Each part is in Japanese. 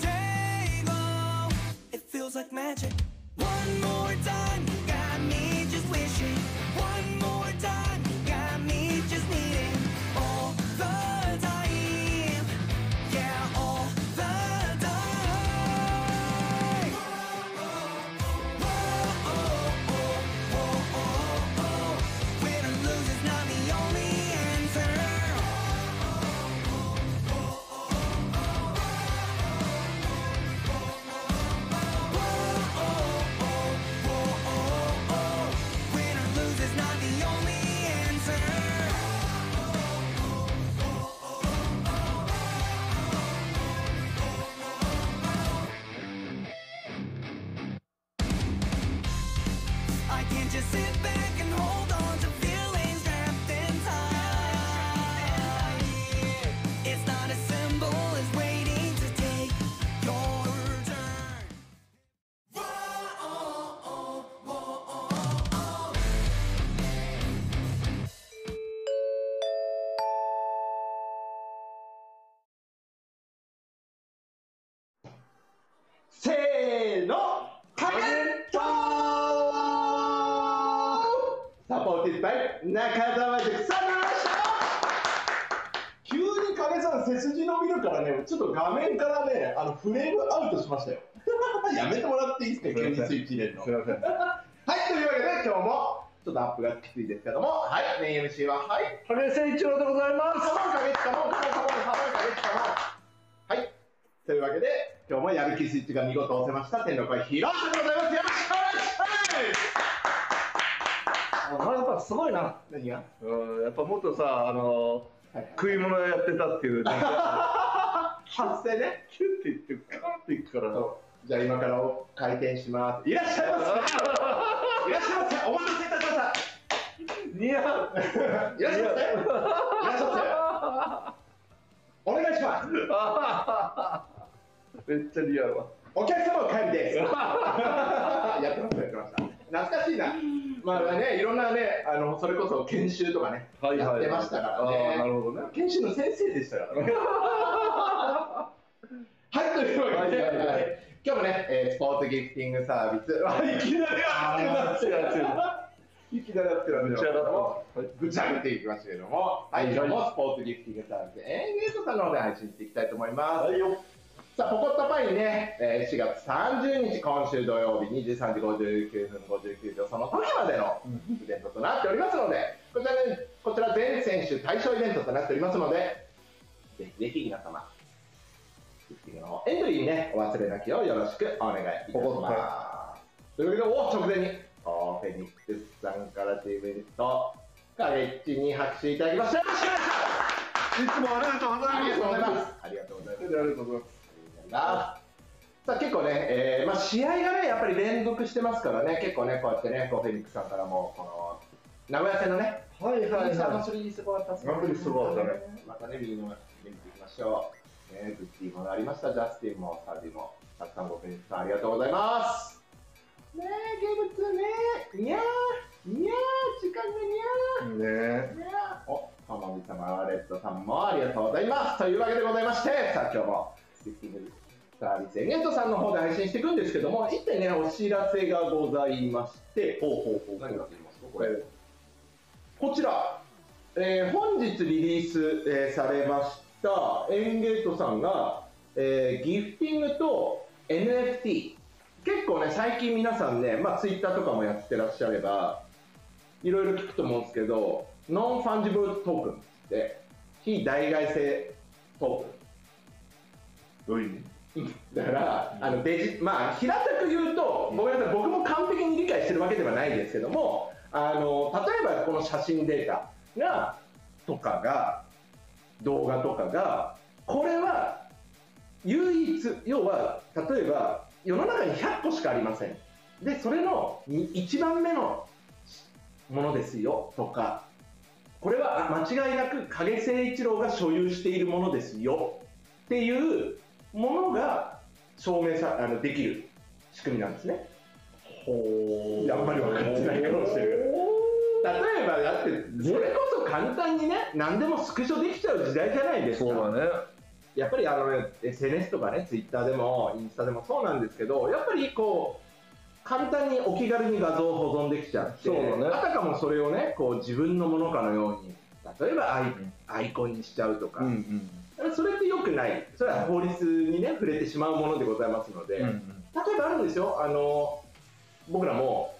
this. It feels like magic. One more time, ーのハゲットサポーティッドバイ中澤塾さんでした急に影さん背筋伸びるからねちょっと画面からねあのフレームアウトしましたよ。やめてもらっていいですか急にスイッチ入れるの。すいません。はいというわけで今日もちょっとアップがきついですけども。はいメイン MC ははい。影誠一郎でございまカモンカゲッチカモンカモンカモンカモンカゲッチカモンはい。というわけで今日もやる気スイッチが見事押せました天の声ヒーローでございますよろしくお願いします。す。やっぱすごい。な。何がうん、やっぱもっとさ、あのはい。食い物やってたっていう、発声ねキュッていって、カーンっていくから。じゃあ今から開店します。いらっしゃいませ。いらっしゃいませお待たせいたしました。似合う。いらっしゃいませ。いらっしゃいませ。お願いします めっちゃ似合うわ。お客様お帰りで す。やってましたやってました懐かしいな。まあねいろんなねあのそれこそ研修とかね、はいはい。はいやってましたからあーなねるほどね。研修の先生でしたからね。はいというわけで、はいはいはい。はい今日もね、えースポーツギフティングサービス。あいきなり熱くなってる いきなり熱くなってるぶち上がった。はい。ぶち上げていきましたけども、はい、今日もスポーツギフティングサービス、エンゲートさんの方で配信していきたいと思います。はいよ。さあ、ポコットパイにね、えー4月30日、今週土曜日23時59分59秒、その時までのイベントとなっておりますので、こちら,、ね、こちら全選手対象イベントとなっておりますので、ぜひぜひ皆様、エントリーにね、お忘れなきをよろしくお願いいたします。というわけで、お直前に、おフェニックスさんからというイベント、カレッジに拍手いただきました。よろしくお願いつもありがとうございま。す。ありがとうございます。ありがとうございます。さあ結構ね、えーまあ、試合がね、やっぱり連続してますからね、結構ね、こうやってね、こうフェニックスさんからも、この名古屋戦のね、はいはいフェニックスさんのはスリーすごかったっすごかったね。またね、右の見ていきましょう。ね、グッティもありました、ジャスティンも、サディも、たくさんごフェニックスさんありがとうございます。ねえ、ゲーム2ね、にゃー、にゃー、時間がにゃー。い。ねお、浜美様、レッドさんもありがとうございます。というわけでございまして、さあ今日もスピッキングサービスエゲントさんの方で配信していくんですけども、一点ね、お知らせがございまして、ほうほうほう何かと言いますと、これ、こちら、えー本日リリース、えーされましたエンゲートさんが、えーギフティングと NFT、結構ね、最近皆さんね、まあ、ツイッターとかもやってらっしゃれば、いろいろ聞くと思うんですけど、 non-fungible token って、非代替性トどういう意味？ークン。だから、あのデジまあ、平たく言うと、ごめんなさい、僕も完璧に理解してるわけではないですけども、あの例えばこの写真データが、とかが、動画とかが、これは唯一、要は、例えば、世の中に100個しかありません。で、それの1番目のものですよとか、これはあ間違いなく影誠一郎が所有しているものですよっていうものが証明さあのできる仕組みなんですね。ほあんまり分かってないかもしれない例えばだってそれこそ簡単にね何でもスクショできちゃう時代じゃないですか。そうだね。やっぱりあの、SNS とかね、ツイッターでも、インスタでもそうなんですけど、やっぱりこう、簡単にお気軽に画像を保存できちゃって、そうだねあたかもそれをね、こう自分のものかのように、例えばアイ,、アイコンにしちゃうとか、うんそれって良くない、それは法律にね、触れてしまうものでございますので、うんうん。例えばあるんですよ、あの僕らも、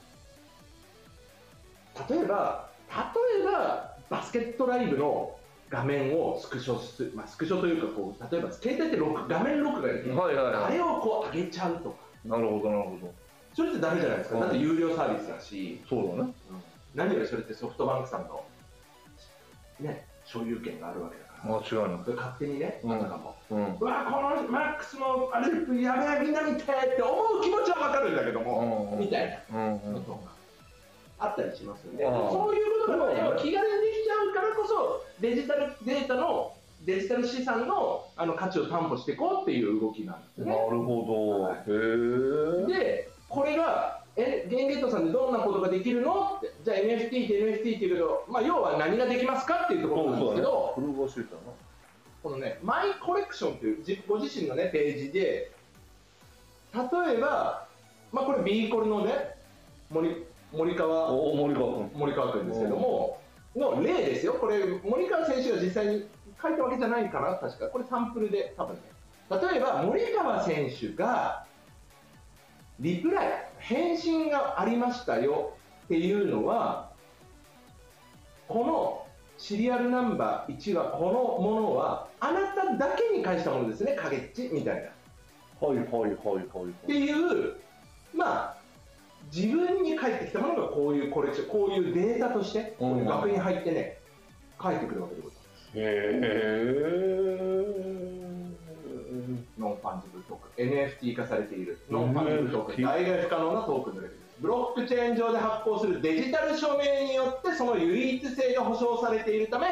例えば、例えばバスケットライブの画面をスクショする、まあ、スクショというかこう、例えば携帯って録画面録画できる、はいはいはあれをこう上げちゃうとか、いなるほどなるほど。それってダメじゃないですか、うんだって有料サービスだし、そうだね。何よりそれってソフトバンクさんの、ね、所有権があるわけだから、間違いなくそれ勝手にね、うん。あたかも。うん。うわこのマックスのあれやべえみんな見てって思う気持ちはわかるんだけども、うんみたいなことがあったりしますんで、うんそういうことが、気軽にできちゃうからこそデジタルデータのデジタル資産のあの価値を担保していこうっていう動きなんですなね。るほど、はい。へえでこれがえゲンゲットさんでどんなことができるの？ってじゃあ NFT って NFT って言うけど、まあ、要は何ができますかっていうところなんですけど、これが知りたいこのね、マイコレクションというじご自身のね、ページで、例えば、まあこれ B コルのね、森森な川、お森川君森川君ですけども、の例ですよ。これ、森川選手が実際に書いたわけじゃないかな、確か。これサンプルで、多分ね。例えば、森川選手が、リプライ、返信がありましたよっていうのは、このシリアルナンバー1は、このものは、あなただけに返したものですね、影っちみたいな。っはいはいはいはいていう、まあ、自分に返ってきたものがこういうコレクション、こういうデータとして、こういう額に入ってね、返ってくるわけでございます。へノンファンジ。NFT 化されている non-fungible token。代替不可能なトークンのレベル。ブロックチェーン上で発行するデジタル署名によってその唯一性が保証されているため、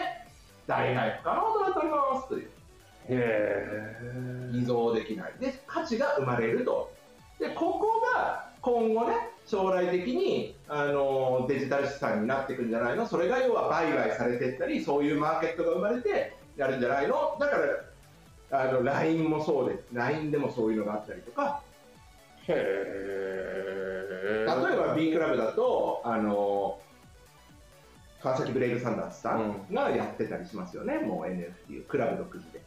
代替不可能となっておりますという。え偽造できない。で、価値が生まれると。で、ここが今後ね、将来的に、あのデジタル資産になっていくんじゃないの？それが要は売買されていったり、そういうマーケットが生まれてやるんじゃないの？だから、あの LINE もそうです。LINE でもそういうのがあったりとか、へえ例えば B クラブだと、あの川崎ブレイブサンダースさんがやってたりしますよね、もう NFT をクラブ独自で。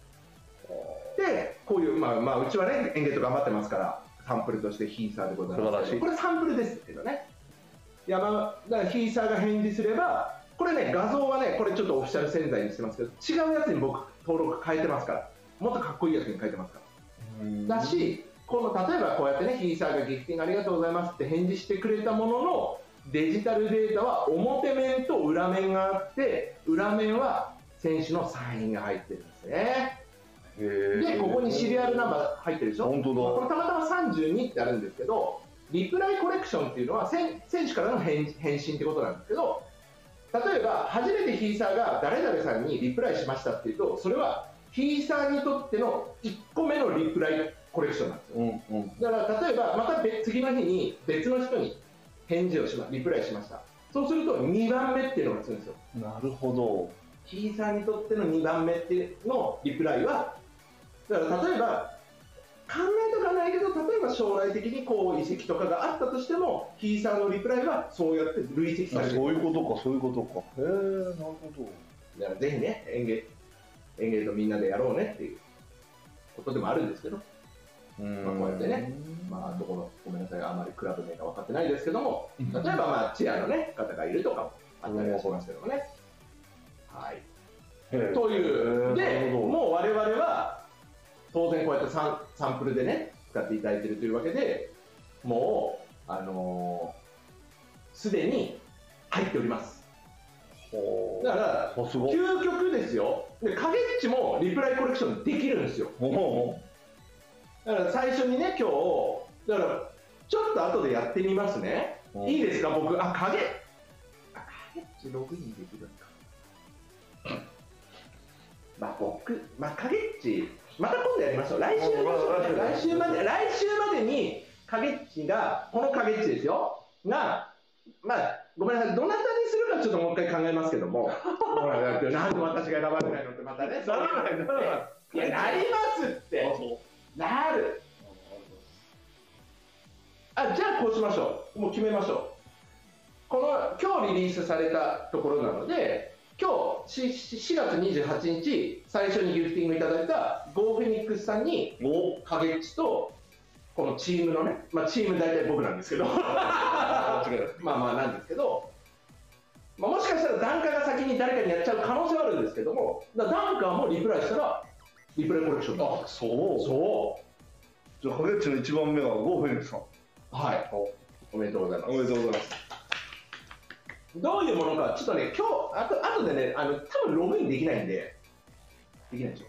で、こういう、まあ、まあ、うちはね、エンゲート頑張ってますから、サンプルとしてヒーサーでございますけど、素晴らしい。これサンプルですけどね。山だからヒーサーが返事すれば、これね、画像はね、これちょっとオフィシャル潜在にしてますけど、違うやつに僕、登録変えてますから、もっとかっこいいやつに変えてますから。だし、この例えばこうやってね、ヒーサーがギフティングありがとうございますって返事してくれたものの、デジタルデータは表面と裏面があって、裏面は選手のサインが入ってるんですね。で、ここにシリアルナンバー入ってるでしょ？本当だこれたまたま32ってあるんですけど、リプライコレクションっていうのは選選手からの返返信ってことなんですけど、例えば初めてヒーサーが誰々さんにリプライしましたっていうと、それはヒーサーにとっての1個目のリプライコレクションなんですよ。うんうんだから例えばまた別次の日に別の人に返事をしまリプライしました。そうすると2番目っていうのがつくんですよ。なるほどヒーサーにとっての2番目っていうのリプライは、だから例えば、考えとかないけど、例えば将来的にこう移籍とかがあったとしても、ヒーサーのリプライはそうやって累積される。そういうことかそういうことかへえなるほだからぜひね、園芸、園芸とみんなでやろうねっていうことでもあるんですけど、どまあこうやってね。まあ、どこの、ごめんなさい、あまりクラブ名が分かってないですけども、例えばまあチアのね、方がいるとかもあったりはしますけどもね。はい。という、で、もう我々は、当然こうやってサンサンプルでね、使っていただいているというわけで、もう、あのーすでに入っております。ほう。だから、あすごい。究極ですよ。で、影っちもリプライコレクションできるんですよ。おだから最初にね、今日、だから、ちょっと後でやってみますね。おいいですか、僕、あ、影、あ、影っちログインできるのか。まあ、僕、まあ、影っち、また今度やりましょう。来週。来週まで、来週までに、影っちが、この影っちですよ。が、まあ、ごめんなさい、どなたにするかちょっともう一回考えますけども、ほらだってなんで私が選ばれないのってまたね、そういう いや、なりますって。なる。あ、じゃあこうしましょう。もう決めましょう。この、今日リリースされたところなので、今日、し4月28日、最初にギフティングいただいたゴーフェニックスさんに、お影っちと、このチームのね、まあチーム大体僕なんですけど。まあまあなんですけど、まあ、もしかしたらダンカーが先に誰かにやっちゃう可能性はあるんですけども、だダンカーもリプライしたら、リプライコレクションあ、そう。そじゃあ、影っちの一番目はゴーフェニックスさん。う。はい。おめでとうございます。おめでとうございます。どういうものか、ちょっとね、今日、あと後でね、あの多分ログインできないんで、できないでしょ。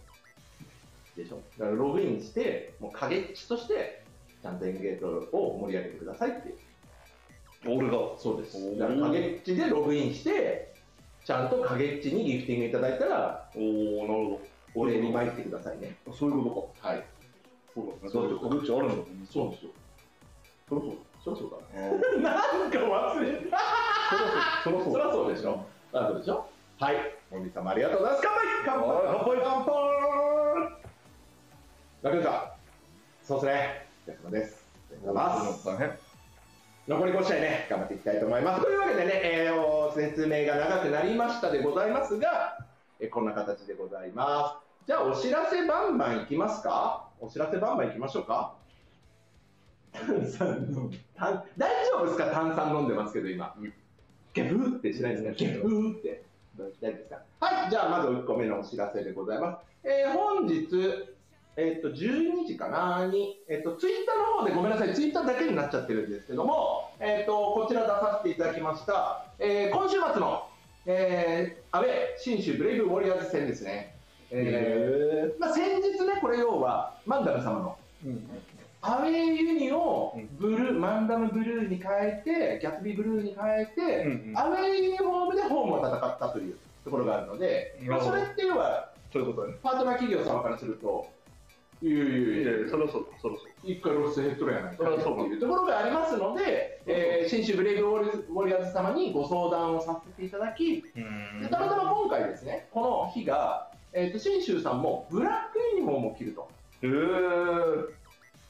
でしょ。だからログインして、もう影っちとして、ちゃんとエンゲートを盛り上げてくださいっていう。俺が。そうですだから影っちでログインして、ちゃんと影っちにギフティングいただいたら、おおなるほお礼に参ってくださいね。ど。そういうことはい。か。そうだね。だって影っちあるんだもん。そうですよ。そりゃそうそりゃそうだ。だ。なんか忘れた。そりゃそう。そりゃそうでしょ？あそうでしょ？はい。森さんもありがとうございます。乾杯乾杯はい乾杯乾杯大丈夫かそうですね。お疲れ様です。お疲れ様です。残り5試合ね、頑張っていきたいと思います。というわけでね、えーお説明が長くなりましたでございますが、えーこんな形でございます。じゃあ、お知らせバンバンいきますか？お知らせバンバンいきましょうか？炭酸飲 大丈夫ですか？炭酸飲んでますけど、今。ゲブーってしないですか？ゲブーって。大丈夫ですか？はい、じゃあ、まず1個目のお知らせでございます。えー本日、えっと、12時かなに、えっと、ツイッターの方でごめんなさい、ツイッターだけになっちゃってるんですけども、えっと、こちら出させていただきました、えー今週末の、えー、アウェー、信州ブレイブウォリアーズ戦ですね。えーまあ、先日ね、これ要は、マンダム様の、うん。アウェーユニをうんブルー、マンダムブルーに変えて、ギャツビーブルーに変えて、うんアウェーユニフォームでホームを戦ったというところがあるので、まあ、それって要は、そういうことだね。パートナー企業様からすると、いやいやいやそりゃそうだ、そりゃそう一回ロスヘッドやないかそりゃそうというところがありますので、えー、信州ブレイブウォリアーズ様にご相談をさせていただき、たまたま今回ですね、この日が、えー、と新州さんもブラックユニフォームを着るとへえ。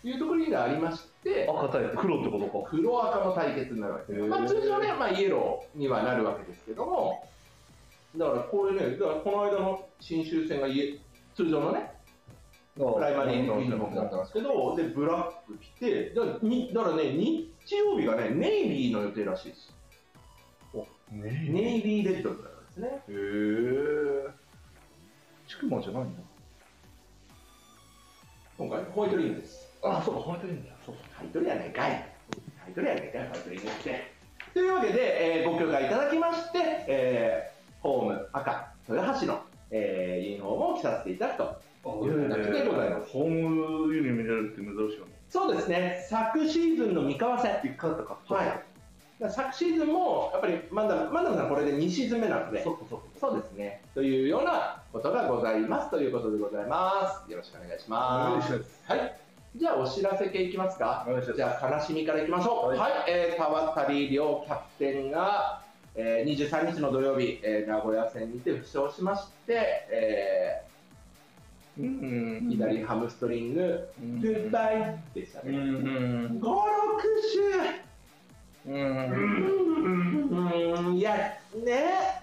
いうところがありまして、赤対黒ってことか。黒赤の対決になるわけです。まあ、通常ね、まあ、イエローにはなるわけですけども、だからこれね、だからこの間の新州戦がイエ通常のね、プライマリーユニフォームだったんですけど、で、ブラック着て、だからにだからね、日曜日がね、ネイビーの予定らしいです。ねネイビーレッドになるんですね。へえ。チクマじゃないんだ。今回、ホワイトリングです。あ、そうか、ホワイトリングだ。そうタイトルやないかい。タイトルやないかい、ホワイトリングって。というわけで、えーご許可いただきまして、えーホーム赤、豊橋の、えーユニフォームを着させていただくと。か。いう形でございますホームユニ見れるって珍しいよね。そうですね、昨シーズンの三河戦。一回あったか。はい。昨シーズンも、やっぱりマンダム、マンダムさんこれで2シーズン目なので、そうか、そうか。そうですね。というようなことがございますということでございます。よろしくお願いします。はい。じゃあお知らせ系いきますか。お願いしますじゃあ悲しみからいきましょう。は、はいいえー、田渡亮キャプテンが、えー、23日の土曜日、えー、名古屋戦にて負傷しまして、えうんー、左ハムストリング、うん。グッバイでしたうんね。うん。5、6週。うん。うん、いや、ね、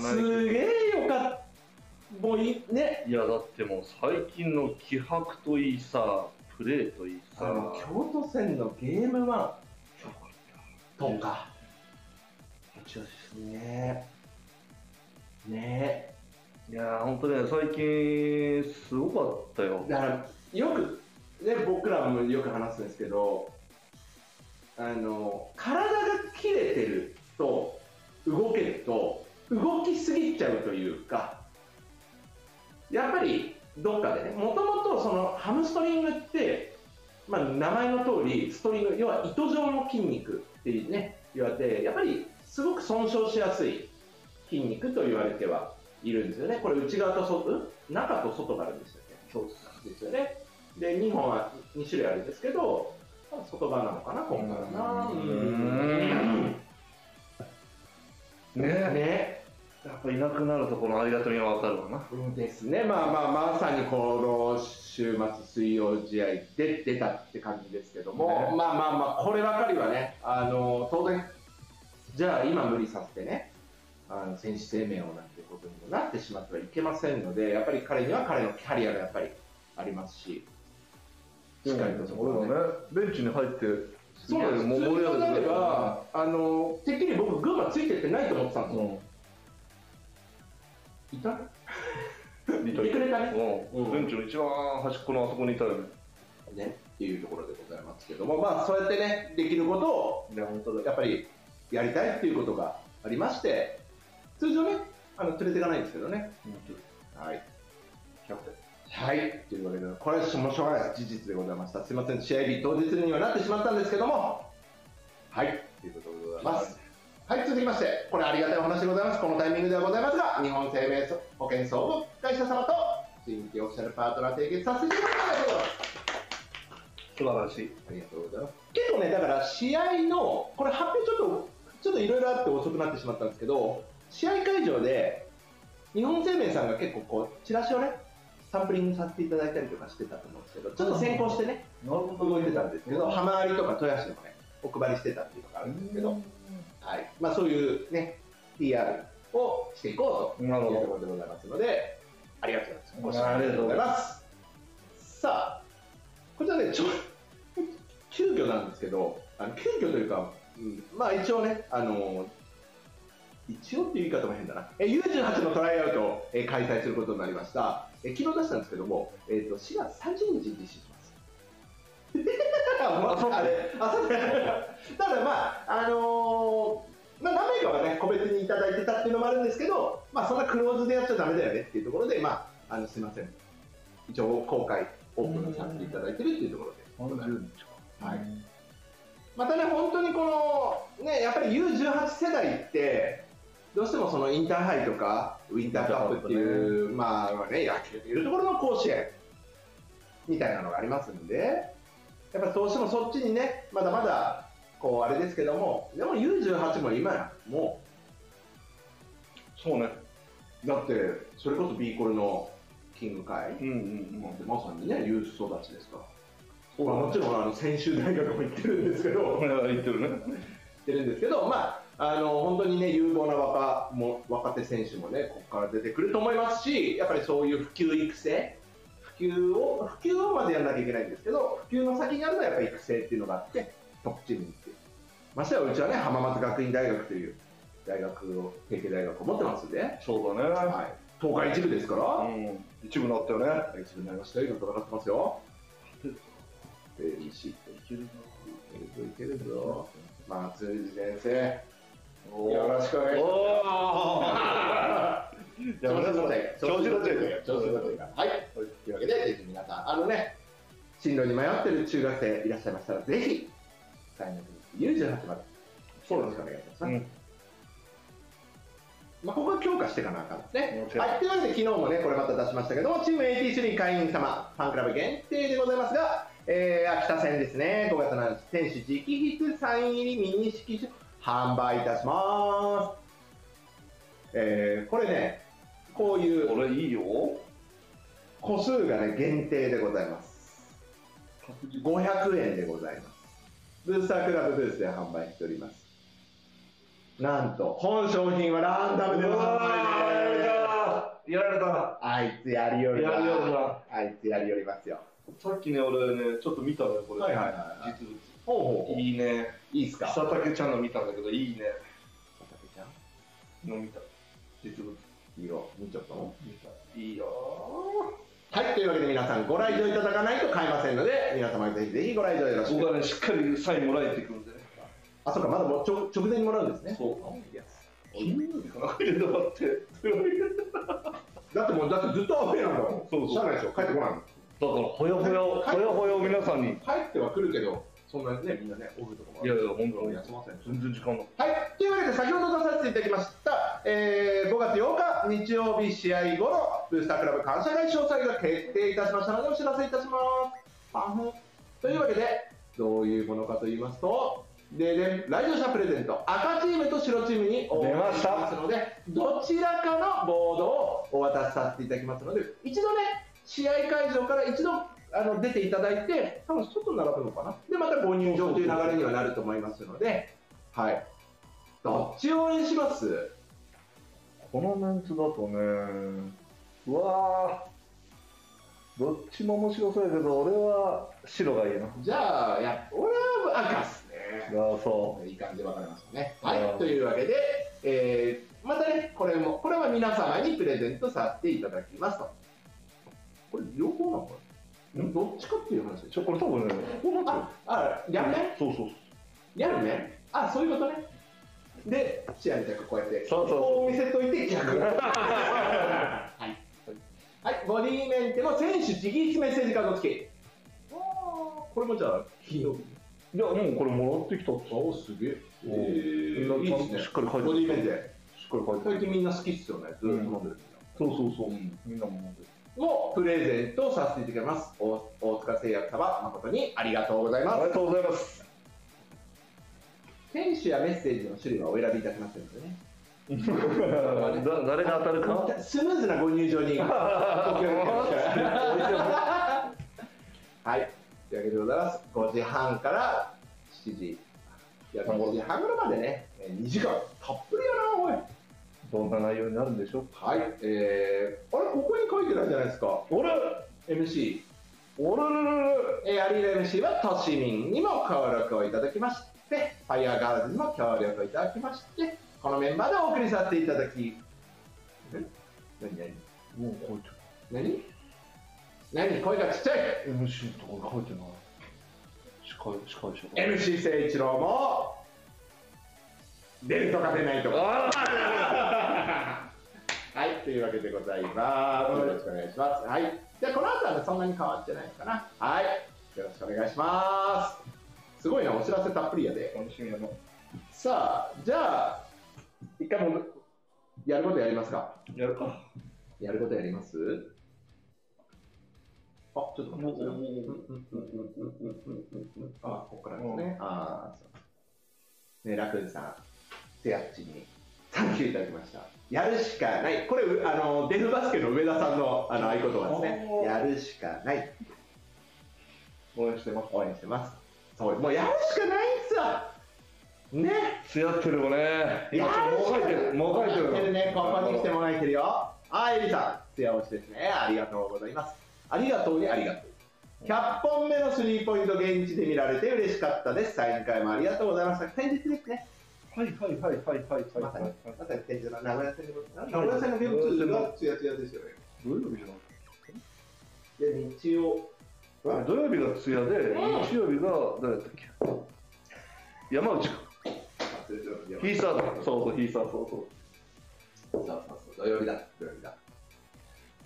すげえよかった。もういね、いやだってもう最近の気迫といいさプレーといいさ。あの京都戦のゲーム1よか。とか、った。8アシスね。ね。トいや本当ね最近すごかったよ。だからよく、ね、僕らもよく話すんですけどあの体が切れてると動けると動きすぎちゃうというかやっぱりどっかでねもともとそのハムストリングって、まあ、名前の通りストリング要は糸状の筋肉っていうね言われてやっぱりすごく損傷しやすい筋肉と言われてはいるんですよね。これ内側と外中と外があるんですよね。そうですですよね。で、2本は2種類あるんですけど、まあ外側なのかな、今回はな。うーん。ね。ね。やっぱいなくなるとこのありがたみはわかるわな。ですね、まあまあ、まさにこの週末、水曜試合で出たって感じですけども、ね。まあまあまあ、こればかりはね、あの当然、じゃあ今無理させてね、あの選手生命をなんてことにもなってしまってはいけませんので、やっぱり彼には彼のキャリアがやっぱりありますし、しっかりとそこをねね、ベンチに入って、すそうなんです、普通に考えれよば、あのてっきり僕、群馬ついてってないと思ってたんですよ。うん。いた？いいてくれたね？うん。ベンチの一番端っこのあそこにいたよね。ね、っていうところでございますけども、まあ、そうやってね、できることをいや、本当やっぱりやりたいっていうことがありまして、通常ね、あの連れていかないんですけどね。はい。キャプテン。はい。というわけで、これはしょうがない。事実でございました。すいません、試合日当日にはなってしまったんですけども、はい。ということでございます。はい、続きまして、これありがたいお話でございます。このタイミングではございますが、日本生命保険総合会社様と新規オフィシャルパートナー締結させていただきます。素晴らしい。ありがとうございます。結構ね、だから試合の、これ発表ちょっと、ちょっといろいろあって遅くなってしまったんですけど、試合会場で、日本生命さんが結構こう、チラシをね、サンプリングさせていただいたりとかしてたと思うんですけど、ちょっと先行してね、動いてたんですけど、浜割りとか豊橋のね、お配りしてたっていうのがあるんですけど、はい。まあそういうね、PR をしていこうというところでございますので、ありがとうございます。ありがとうございます。さあ、こちらね、ちょ 急遽なんですけど、あの急遽というか、うん、まあ一応ね、あの一応っていう言い方も変だな、え U18 のトライアウトを、え開催することになりました、え昨日出したんですけども、えー、と4月30日に実施します。あそうあれあそうただまあ、あのーまあ、何名かはね、個別にいただいてたっていうのもあるんですけど、まあ、そんなクローズでやっちゃダメだよねっていうところで、まあ、あのすみません、一応公開、オープンさせていただいてるっていうところで。はい。またね、本当にこの、ね、やっぱり U18 世代って、どうしてもそのインターハイとか、ウィンターカップっていう、まあね、野球でいうところの甲子園みたいなのがありますんで、やっぱりどうしてもそっちにね、まだまだ、こう、あれですけども、でも U18 も今や、もそうね。う、だって、それこそ B コルのキング会、うんうんもうまさにね、ユース育ちですから。もちろんあの専修大学も行ってるんですけど、うん。言ってるね。ってるんですけど、まあ、あの本当にね、有望な若も若手選手もね、ここから出てくると思いますし、やっぱりそういう普及育成、普及を、普及をまでやらなきゃいけないんですけど、普及の先にあるのはやっぱり育成っていうのがあって、トップチームに行って、ましてやうちはね、浜松学院大学という大学を、提携大学を持ってますんで、そうだね。はい、東海一部ですから、うん。一部なったよね。一部になりましたよ、今戦ってますよ。いけるぞ、いけるぞ、松藤先生。よろしくお願いします。調子乗って、調子乗って調子乗ってはい。というわけで、ぜひ皆さん、あのね、進路に迷ってる中学生いらっしゃいましたら、ぜひ、大学に U18 まで、よろしくお願いします。うん。まあ、ここは強化していかなあかんですね。はい、というわけで、昨日もね、これまた出しましたけども、チー。ム AT3 会員様、ファンクラブ限定でございますが、えー、秋田戦ですね、5月7日、選手直筆サイン入りミニ色紙、販売いたします。えー、これね、こういうこれいいよ。個数がね、限定でございます。確実500円でございます。ブースタークラブブースで販売しております。なんと、本商品はランダムでの販売です。やられた。あいつやりよりやりよるなあいつやりよりますよ。さっきね、俺ね、ちょっと見たのよ、これ。はいはいはいはい実物。ほうほういいね。いいっすか？草竹ちゃんの見たんだけど、いいね。畑ちゃんの見た。実物。色、見ちゃったの？見た。いいよはい、というわけで皆さんご来場いただかないと買えませんので、皆様ぜひぜひご来場よろしく。僕はね、しっかりサインもらえてくるんでね。あ、そうか、まだもうちょ直前にもらうんですね。そう。いや金曜日かな入れてもらって。だってもう、だってずっとアウェーなんだもん。そうそうしゃあないでしょ、帰ってこないの。だから、ほやほや、ほやほやを皆さんに。帰っては来るけど、そんなね、みんなね、オフとかもいやいや、本当に。休ません。全然時間ない。はい、というわけで先ほど出させていただきました、えー5月8日日曜日試合後のブースタークラブ感謝会詳細が決定いたしましたのでお知らせいたします。パフンというわけで、どういうものかと言いますと、でね、来場者プレゼント、赤チームと白チームにお出ましたますので、どちらかのボードをお渡しさせていただきますので、一度ね、試合会場から一度あの出ていただいて、多分外に並ぶのかな、で、またご入場という流れにはなると思いますので、はい。どっちを応援します？このメンツだとね、うわー、どっちも面白そうやけど、俺は白がいいな。じゃあ、や俺は赤っすね。あそいい感じで分かれましたね。はうんい、というわけで、えーまたね、これも、これは皆様にプレゼントさせていただきますと。これ、両方なのかな？どっちかっていう話でう。しょこれ多分ね、こうなっちゃうあ、あ、やるねそうそうやるね？あ、そういうことね。で、試合じゃこうやって、そうそうこう見せといて逆。はい。はい、ボディメンテの選手直筆メッセージカード付き。これもじゃあ、金曜日？いや、もうこれもらってきたっつおすげえ。おみんなちゃんとしっかり書いてボディメンテ。しっかり書いて最近みんな好きっすよね。ずっと飲んでる。そうそうそう、うんみんなも飲んでる。もプレゼントさせていただきます。大大塚製薬様、誠にありがとうございます。ありがとうございます。選手やメッセージの種類はお選びいただきますのでね。だ誰が当たるか？スムーズなご入場に はい。というわけでございます。5時半から7時。いや、5時半ぐらいまでね、えー2時間。たっぷりやな、おい。どんな内容になるんでしょうはい。えー、あれ、ここに書いてないじゃないですか。俺 MC。俺えー、アリーナ MC は都市民にも協力をいただきまして、ファイヤーガールズにも協力をいただきまして、このメンバーでお送りさせていただき、え？何？何？もう書いて何？何？声がちっちゃい。る MC とか書いてない。司会司会者 !MC 誠一郎も、出るとか出ないとか。はい、というわけでございます。よろしくお願いします。はい。じゃあ、この後はね、そんなに変わってないかな。はい。よろしくお願いします。すごいな、お知らせたっぷりやで。さあ、じゃあ、一回もやることやりますかやるかやることやります？あ、ちょっと待ってくださいあ、ここからですね。ああ、そう。ね、ラクーンさん、セアッチに、サンキューいただきました。やるしかない。これ、あの、デフバスケの上田さんのあの合言葉ですねやるしかない。応援してます応援してます。そう、もうやるしかないんすよ。ね。つやってるもねいやもう書いてるもう書いてるね、ここに来てもらえてるよ。はい、エリさん、艶押しですね。ありがとうございます。ありがとうにありがとう。100本目のスリーポイント現地で見られて嬉しかったです。サイン会もありがとうございました。先日ですね。はいはいはいはいはいはい。まさに、まさに先日の名古屋戦のはい。名古屋戦のゲーム2がツヤツヤですよね。土曜日じゃないで、日曜。あ土曜日がつやで、うん日曜日が誰だったっけ。山内か。ヒーサーだそうそうヒーサーそうそう。そうそうそう、土曜日だ、土曜日だ。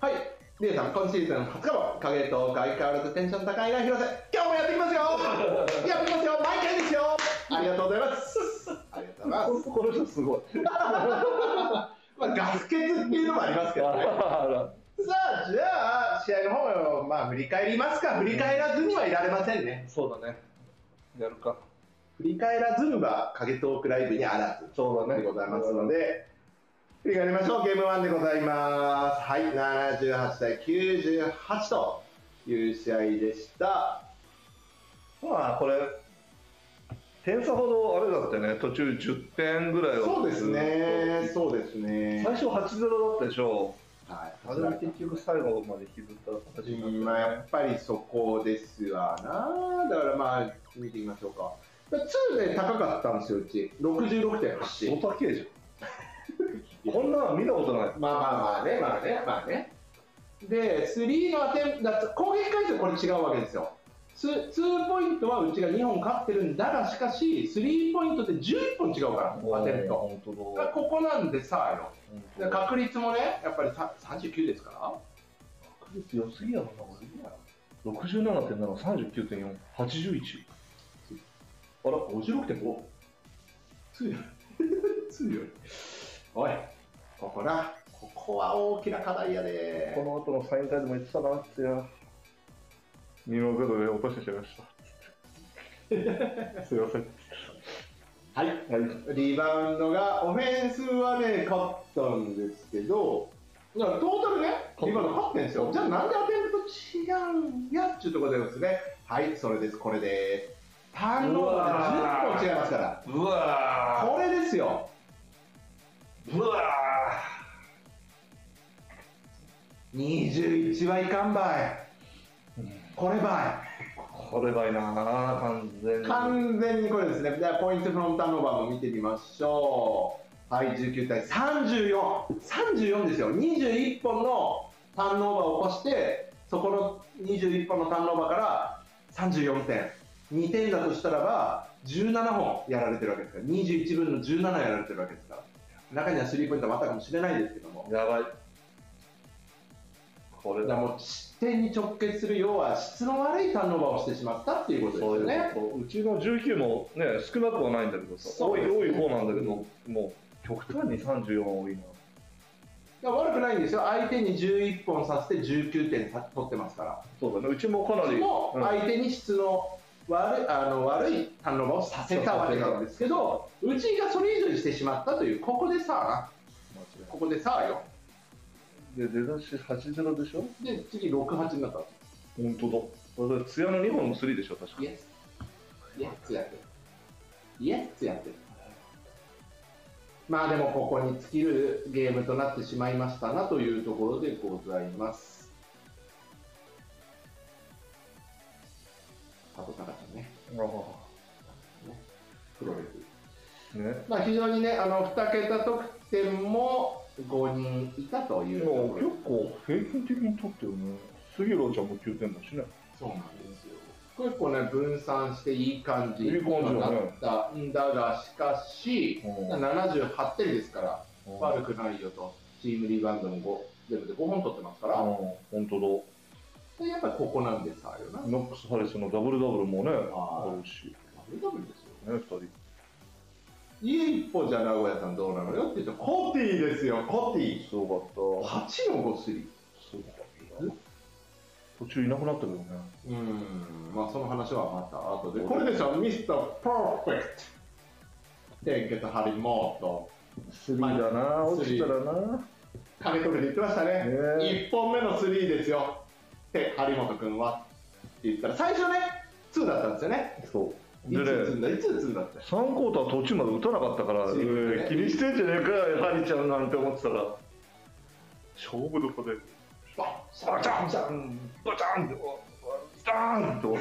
はい、リエさん、今シーズン20日も影と相変わらずテンション高いな広瀬、今日もやっていきますよ。やっていきますよ。毎回ですよありがとうございますありがとうございます。この人すごい まあ、ガス欠っていうのもありますけどね。あ さあ、じゃあ、試合の方を、まあ、振り返りますか。振り返らずにはいられませんね。らそうだねやるか振り返らずには影トークライブにあらず。そうだねでございますので、振り返りましょう。ゲーム1でございます。はい、78対98という試合でした。まあこれ点差ほどあれだったよね途中10点ぐらいはそうですね、そうですね。最初8-0だったでしょはい、あれで結局最後まで引きずった形になって、ねまあ、やっぱりそこですわな。だからまあ、見てみましょうか。2ね、高かったんですよ、うち。66.8。相当けえじゃん こんなの見たことないまあまあまあね、まあね、まあね。で、3のアテンだ攻撃回数これ違うわけですよ。ツ2ポイントはうちが2本勝ってるんだが、しかし、3ポイントって11本違うから、当だからここなんでさ、よ。確率もね、やっぱりさ39ですから。確率良すぎやろなこれ67.7、39.4、81あら、56.5。強い。強い。おい、ここな。ここは大きな課題やで。この後のサイン会でも言ってたなってや2の0で落としてしまいましたすいませんはい。はい。リバウンドが、オフェンスはね、勝ったんですけど、だからトータルね、リバウンド勝ってんですよ。じゃあなんでアテンプト違うんやっていうところでですね、はい、それです、これです。ターンオーバーが10本違いますから、うわこれですよ。ーうわ21はいかんばい。こればこれがいいな完全い。に。完全にこれですね。では、ポイントフロンターンオーバーも見てみましょう。はい、19対34。34ですよ。21本のターンオーバーを起こして、そこの21本のターンオーバーから34点。2点だとしたらば、17本やられてるわけですから、21分の17やられてるわけですから。中にはスリーポイントもあったかもしれないですけども。やばい。これだ。もう失点に直結する要は質の悪いターンオーバーをしてしまったっていうことですよね。うちの19もね、少なくはないんだけどさ、多い多い方なんだけど、もう極端に34多いな。いや悪くないんですよ、相手に11本させて19点さ取ってますから、そうだね、うちもかなり。もうん相手に質の悪いあの悪いターンオーバーをさせたわけなんですけど、うちがそれ以上にしてしまったという、ここでさ、ここでさよ、で、出だし8-0でしょ？で次6、8になった本当だ。だツヤの2本の3でしょ、確かす。イエス、イエスやってる、イエスやってる。まあでもここに尽きるゲームとなってしまいましたなというところでございます。佐藤隆ちゃんね、プロレス。ね。まあ、非常にね、あの2桁得点も5人いたというと結構平均的に取ってるね。杉浦ちゃんも9点だしね。そうなんですよ。結構ね、分散していい感じになったんだが、しかし、うん78点ですから、悪くないよと、チームリバウンドも5全部で5本取ってますから、うん、本当でやっぱりここなんですよな。だ。ノックス・ハリスのダブルダブルもね、あるし、ダブルダブルですよ。ね、2人。家一歩じゃ名古屋さんどうなのよって言うと、コティですよ、コティ。すごかった。8の5スリー。すごかった。途中いなくなったけどね。うん、まあその話はまた後で。これですよ、ミスターパーフェクト。天気と張本。スリーだな、落ちたらな。金取るで言ってましたね。ね1本目のスリーですよ。で、張本君は。って言ったら、最初ね、2だったんですよね。そう。いでね、いつ打つんだって。3クォーター途中まで打たなかったから、ねえー気にしてんじゃねえかよ、ハリちゃんなんて思ってたら、勝負どこで、ババチャンンバチャンバチャンって、スターンと。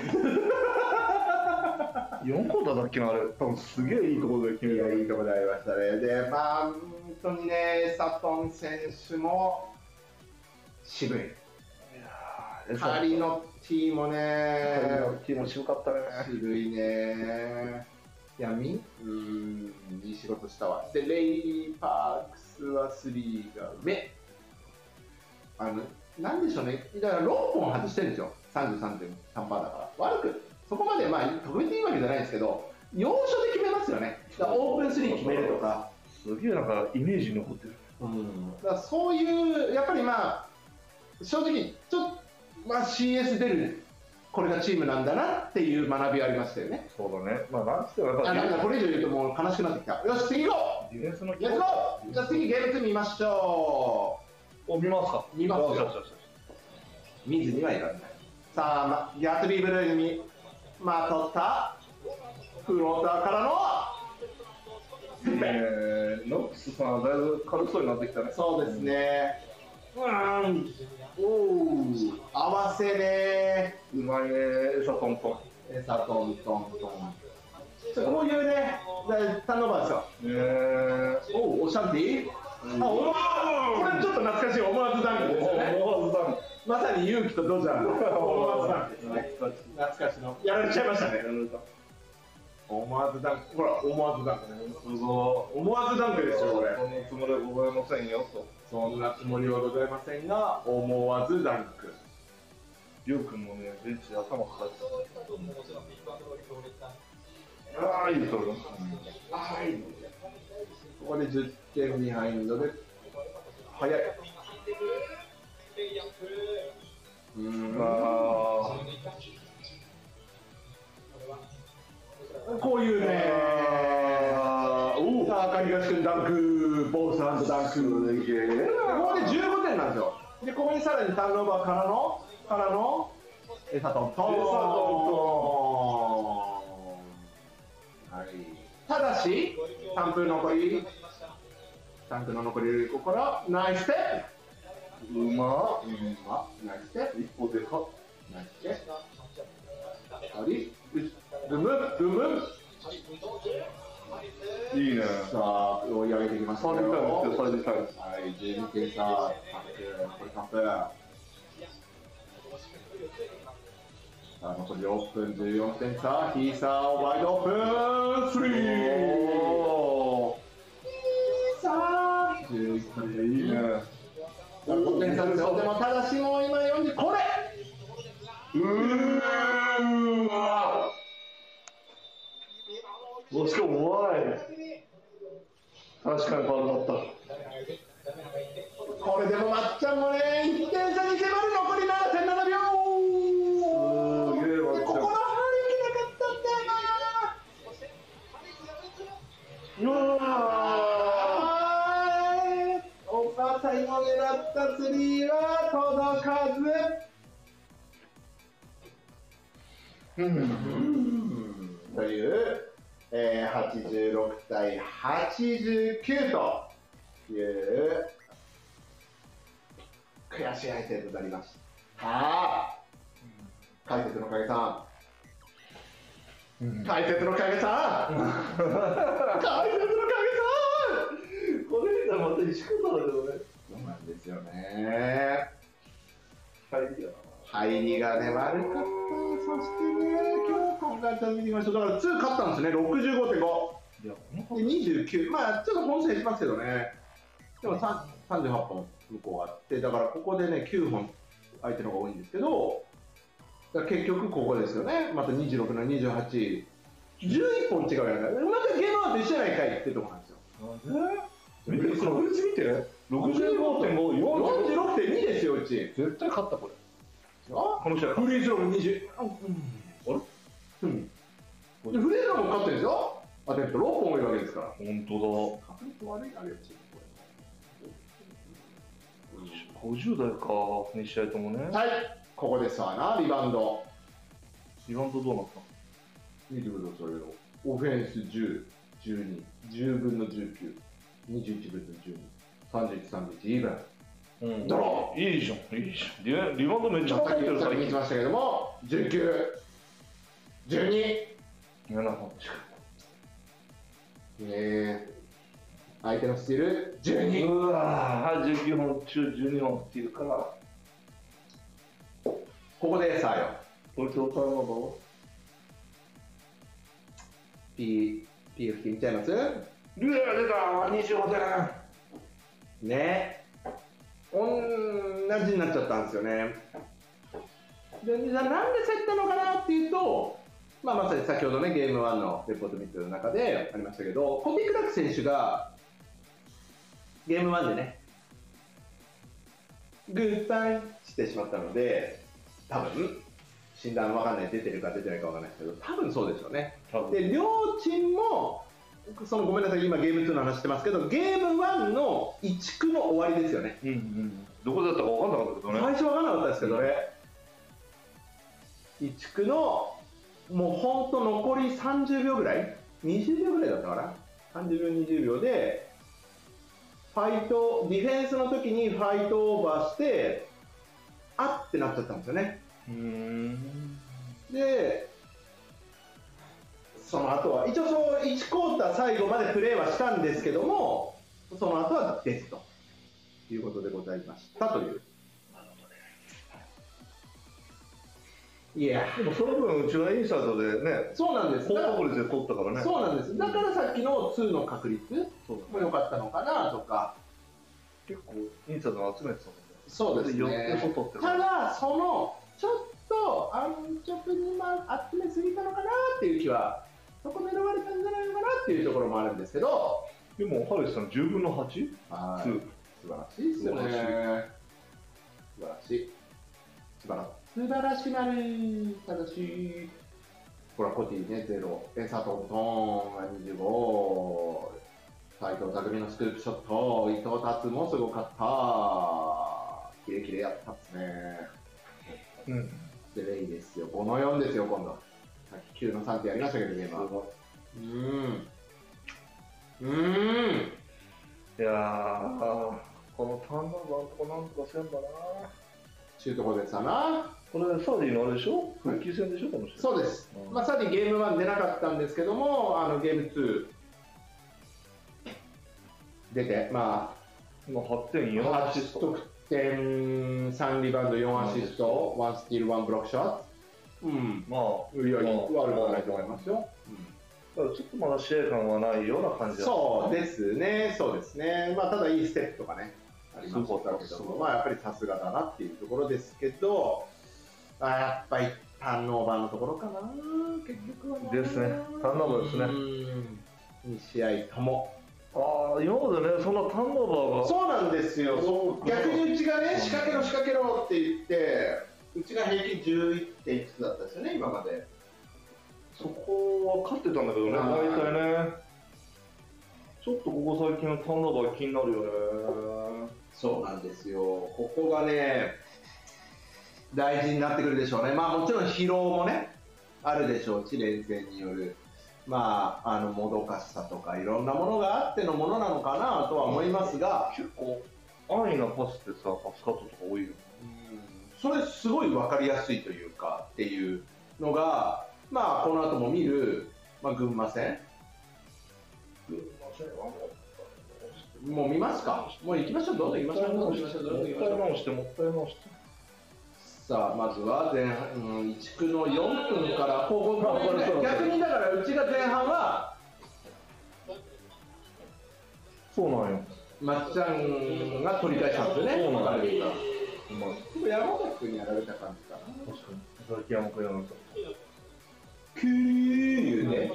4クォーターだっけな、あれ。多分すげえいいところで決めた。いや、いいところでありましたね。で、まあ、本当にね、サトン選手も渋い。カリのティーもね、気持ちよかったね。渋いね。いや、みうん、いい仕事したわ。で、レイリー・パークスは3が上。あの、なんでしょうね。だから6本外してるんですよ。33.3%だから。悪く、そこまで、まあ、特別にいいわけじゃないんですけど、要所で決めますよね。だからオープン3決めるとか。すげえなんかイメージに残ってる。うん、だからそういう、やっぱりまあ、正直、ちょっと、まあ、CS 出る、これがチームなんだなっていう学びはありましたよね。そうだね。まあ、なんつってあなんかこれ以上言うともう悲しくなってきた。よし、次行こディフェンスのうレッツゴーじゃあ次ゲーム2見ましょお、見ますか見ますよよしよしよしう。見ずにはいられない。さあ、ま、ギャツビーブルーにまとったフローターからのえー、ノックスさんはだいぶ軽そうになってきたね。そうですね。うーん。合わせねうまいね、エサトントえさトントントン。こういうね、だターンオーバーですよ。ン。えー、おうオシャンティー、あ思わこれちょっと懐かしい思わずダンクですよね。思わずダンまさに勇気とドジャーの思わずダンクですね。ク。懐かしの。やられちゃいましたね。思わずダンク。ほら、思わずダンク。すご思わずダンクですよ、これ。そのつもりはございませんよと。そんなつもりはございませんが、思わずダンク。りょうくんもね、ベンチで頭抱えてた。ああ、いいそれ。はいい。ここで10点ビハインドで、早い。うーん。あこういうね、東君ダンク、ボースダンク。すげえここで15点なんですよ。で、ここにさらにターンオーバーからの、からの、エサトントン。はい。ただし、3分残り、3分の残り、ここから、ナイステップ。うまうん、あ、ナイステップ。一歩でかナイステップ。あり、ブム、ブム。いいねさあ、追い上げてきましたサービスタイムですよサービスタイムはい、12点差、3分、これ3分。さあ、残り6分、14点差、ヒーサー、ワイドオープン、スリーおヒーサー、11分でいいいいね5点差ですよ。でも、ただしもう今40、これうーわもしかもワイ確かにファウルだった。これでもまっちゃんもね、1点差に迫る残り7.7秒。すげえまっちゃん。ここの入りきなかったんだよな。うわはいお母さんの狙ったスリーは届かず。という、えー、86対89という悔しい相手となりました。解説の影さん、解説の影さん、解説の影さんこれじゃまた石方だけどねそうなんですよね。入りや入りがね、悪かった。そしてね、今日考えたら見てみましょう。だから2勝ったんですね、65.5。いや、で、29。まあ、ちょっと本数減りますけどね。でも3 38本向こうあって、だからここでね、9本相手の方が多いんですけど、結局ここですよね。また26の28。11本違うやんか。またゲームアウト一緒やないかいってとこなんですよ。見て確率見て65.5 46.2ですよ、うち。絶対勝ったこれあこの試合フリースローも20。あれ？うん。でフリースローも勝ってるんですよ。アテンプト6本多いわけですから。本当確率悪いあれちだ50代か2試合ともねはい、ここですわな、リバウンド。リバウンドどうなっ見てくださいよ。オフェンス10、12、10分の19、21分の12、31、31、イーブン。たうん。ドロいいじゃん。いいじゃん。リバリバウンドめっちゃ入ってるきさっき言最近ってましたけども、19、12、7本近えー、相手のスティール、く12。うわー19本中12本っていうからここでさあよ、これトータルの P、PFT 見ちゃいますうわ出た25点ね同じになっちゃったんですよね。でじゃあなんで競ったのかなっていうと、まあ、まさに先ほどね、ゲーム1のレポート見てる中でありましたけど、コピークラック選手がゲーム1でね、グッバイしてしまったので、多分診断わかんない、出てるか出てないかわかんないですけど、多分そうでしょうね。で両チームもそのごめんなさい今ゲーム2の話してますけどゲーム1の1区の終わりですよね。うんうん。どこだったか分かんなかったけどね。最初分からなかったですけどね1区のもう本当残り30秒ぐらい？20秒ぐらいだったかな？30秒20秒でファイトディフェンスの時にファイトオーバーしてあってなっちゃったんですよね。で、その後は、一応その1クォーター最後までプレーはしたんですけども、その後はデスということでございましたという。いや、でもその分うちはインサートでねそうなんです。高だから確率で取ったからねそうなんです。だからさっきの2の確率も良かったのかなとか。結構インサート集めてたもんねそうですね。外ってただ、その、ちょっと安直にまあ集めすぎたのかなっていう気は、そこ狙われたんじゃないのかなっていうところもあるんですけど、でもハリスさん10分の 8? はい素晴らしいですよね。素晴らしい素晴らしい。素晴らしい。素晴らしくなる。ただし、ほら、コティね、ゼロ。エサトントンが25。斎藤匠のスクープショット、伊藤達もすごかった。キレキレやったっすね。うん。で、レイですよ。5の4ですよ、今度。さっき9の3ってやりましたけど、ゲームは。うーん。うーん。いやー、このターンオーバーのとこなんとかせんだな。シュートコでさな。これ、サーディのあれでしょ？復帰戦でしょ、この人。そうです。うんまあ、さっきゲーム1出なかったんですけども、あのゲーム2出て、ま今8点4あ、アシスト。得点、3リバウンド、4アシスト、1スティール、1ブロックショット。うん。まあ、いや、いい悪くまあはないと思いますよ。ただちょっとまだ試合感はないような感じだそうですね、そうですね。まあ、ただいいステップとかね、ありましたけどまあ、やっぱりさすがだなっていうところですけど、あやっぱりターンオーバーのところかな、結局はな。ですねターンオーバーですねうん。2試合とも。ああ、今までね、そんなターンオーバーが。そうなんですよ、逆にうちがね、仕掛けろ、仕掛けろって言って、うちが平均11点いくつだったですよね、今まで。そこは勝ってたんだけどね、はい大体ね。ちょっとここ最近のターンオーバー気になるよね。そうなんですよ、ここがね、大事になってくるでしょうね、まあもちろん疲労もね、あるでしょうし、連戦による、まあ、あのもどかしさとか、いろんなものがあってのものなのかなとは思いますが、結構、安易なパスってさ、パスカットとか多いよ。それすごい分かりやすいというかっていうのが、まあ、この後も見る、まあ、群馬戦、もう見ますか、もう行きましょう、どんどん行きましょう、どんどん行きましょう、どんどん行きましょう。もったいもったい直して。さあ、まずは前半、うん、1区の4分から、ここここね逆にだから、うちが前半は、そうなんよ。まっちゃんが取り返したんですよね、そうなんよまあ山崎君にやられた感じかな。確かに。ザキヤマ君やられた。キュー言うね。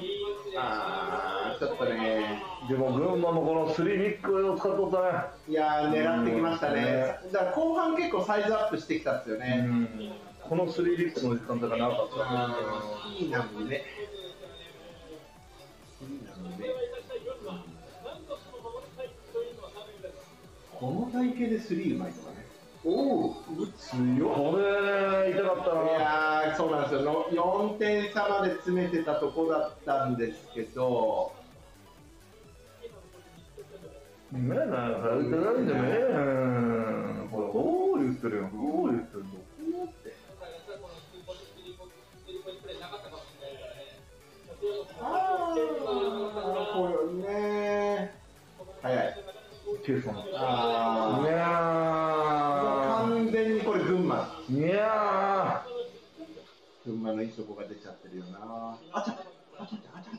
あー、ちょっとね、でも、群馬のこのスリービッグを使っとったね。いやー、狙ってきましたね。だから後半結構サイズアップしてきたんですよね。このスリービッグの時間帯が長かった。いいな胸。いい。この体型でスリーうまいとかね。おお、打つよ。これ、痛かったいな。やー、そうなんですよ。の4点差まで詰めてたとこだったんですけど、ねえな、痛ないんでねえ。これ、ゴール言ってるよ。ゴール言ってるの。あー、これね早い。ケイさん。いあー、や完全にこれ群馬。ー。いや群馬のいいとこが出ちゃってるよな。あちゃ、あちゃ、あちゃ、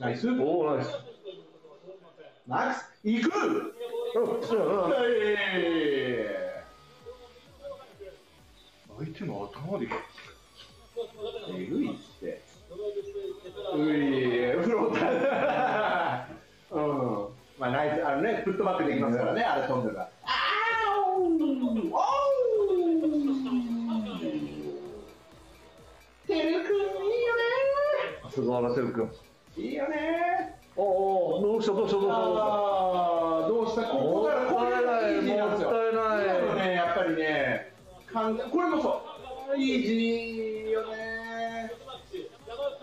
ナイス。ー。おー、ナイス。ナイス。行く。相手の頭で。えぐいって。うい、フローター。うん。まあ、ナイス、あのね、フットバックできますからね、あれ飛んで。あーおーおーてるくん、いいよね。菅原てるくん。いいよね。おお、どうしたどうした？どう。したどうしたここからこれがイージーなんですよ。もったいないね、やっぱりね、これもそう。イージーよね。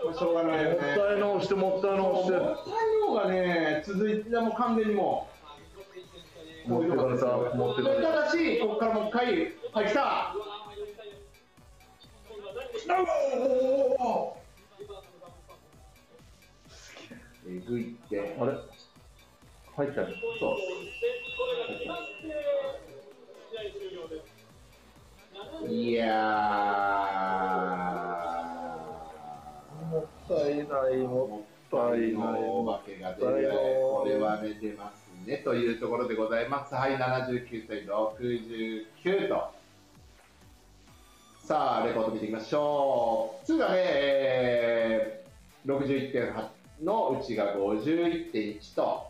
まあしょうがないよね。もったい直して。もったい直して。もったいのがね、続いて、もう完全にもう。持ってかれた持ってたただし、ここからもう一回、はい、来た。えぐいって。あれ？入ったよ。そう。いやもったいない、ー、ももったいのお化けが出るこれはね、出ますね。というところでございます。はい、79対69と。さあ、レポート見ていきましょう。2がね、えー、61.8のうちが51.1と。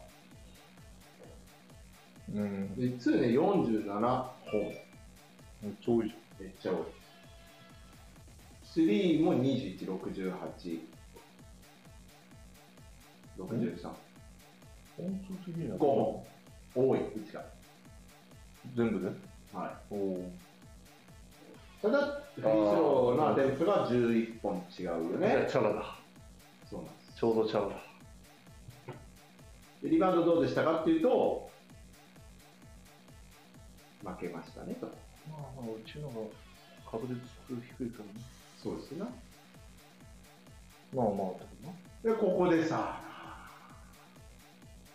うん。で、2ね、47本。めっちゃ多いじめっちゃ多い。3も21、68、63。本数的には5本。多い、1が。全部で？はおおい。ただ、フリースローのアテンプトが11本違うよね。チャラだそうなんです。ちょうどチャラだでリバウンドどうでしたかっていうと、負けましたねと。まあまあうちのが確率低いからねそうですな。まあまあとなで、ここでさ、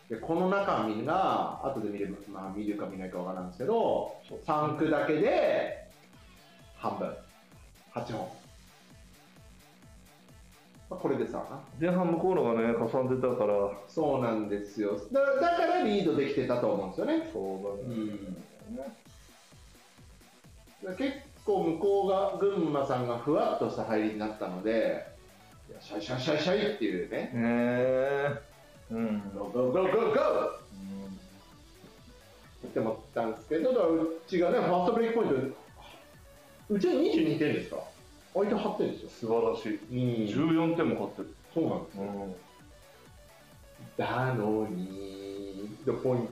でこの中身が、後で見れば、まあ見るか見ないかわからないんですけど、3区だけで半分、8本。まあ、これでさ、前半向こうのがねかさんでたから。そうなんですよ。だだからリードできてたと思うんですよね。そうだね、で結構向こうが群馬さんがふわっとした入りになったので、シャイシャイシャイシャイっていうね、へえうん。ゴーゴーゴーゴー。ゴーって思ったんですけど、だからうちがね、ファーストブレイクポイント、うちは22点ですか？相手8点ですよ。素晴らしい。うん。14点も勝ってる。そうなんですよ。だのに、でポイン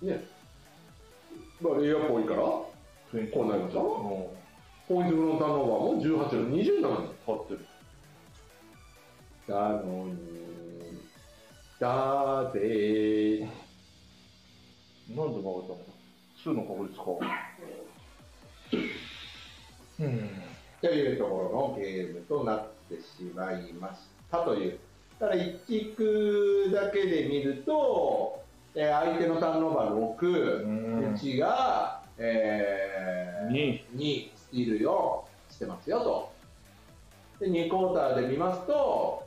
ト、ね、まあ、レイアップ多いから、こうんうなりましたうん。ポイントフロンターンオーバーも18の20なのに。勝ってる。だのに、だで、なんで負けたの？数の確率か。うん。というところのゲームとなってしまいましたという。ただ1区だけで見ると、えー相手のターンオーバー6、うちが、えー、に2スティール4してますよと。で、2クォーターで見ますと、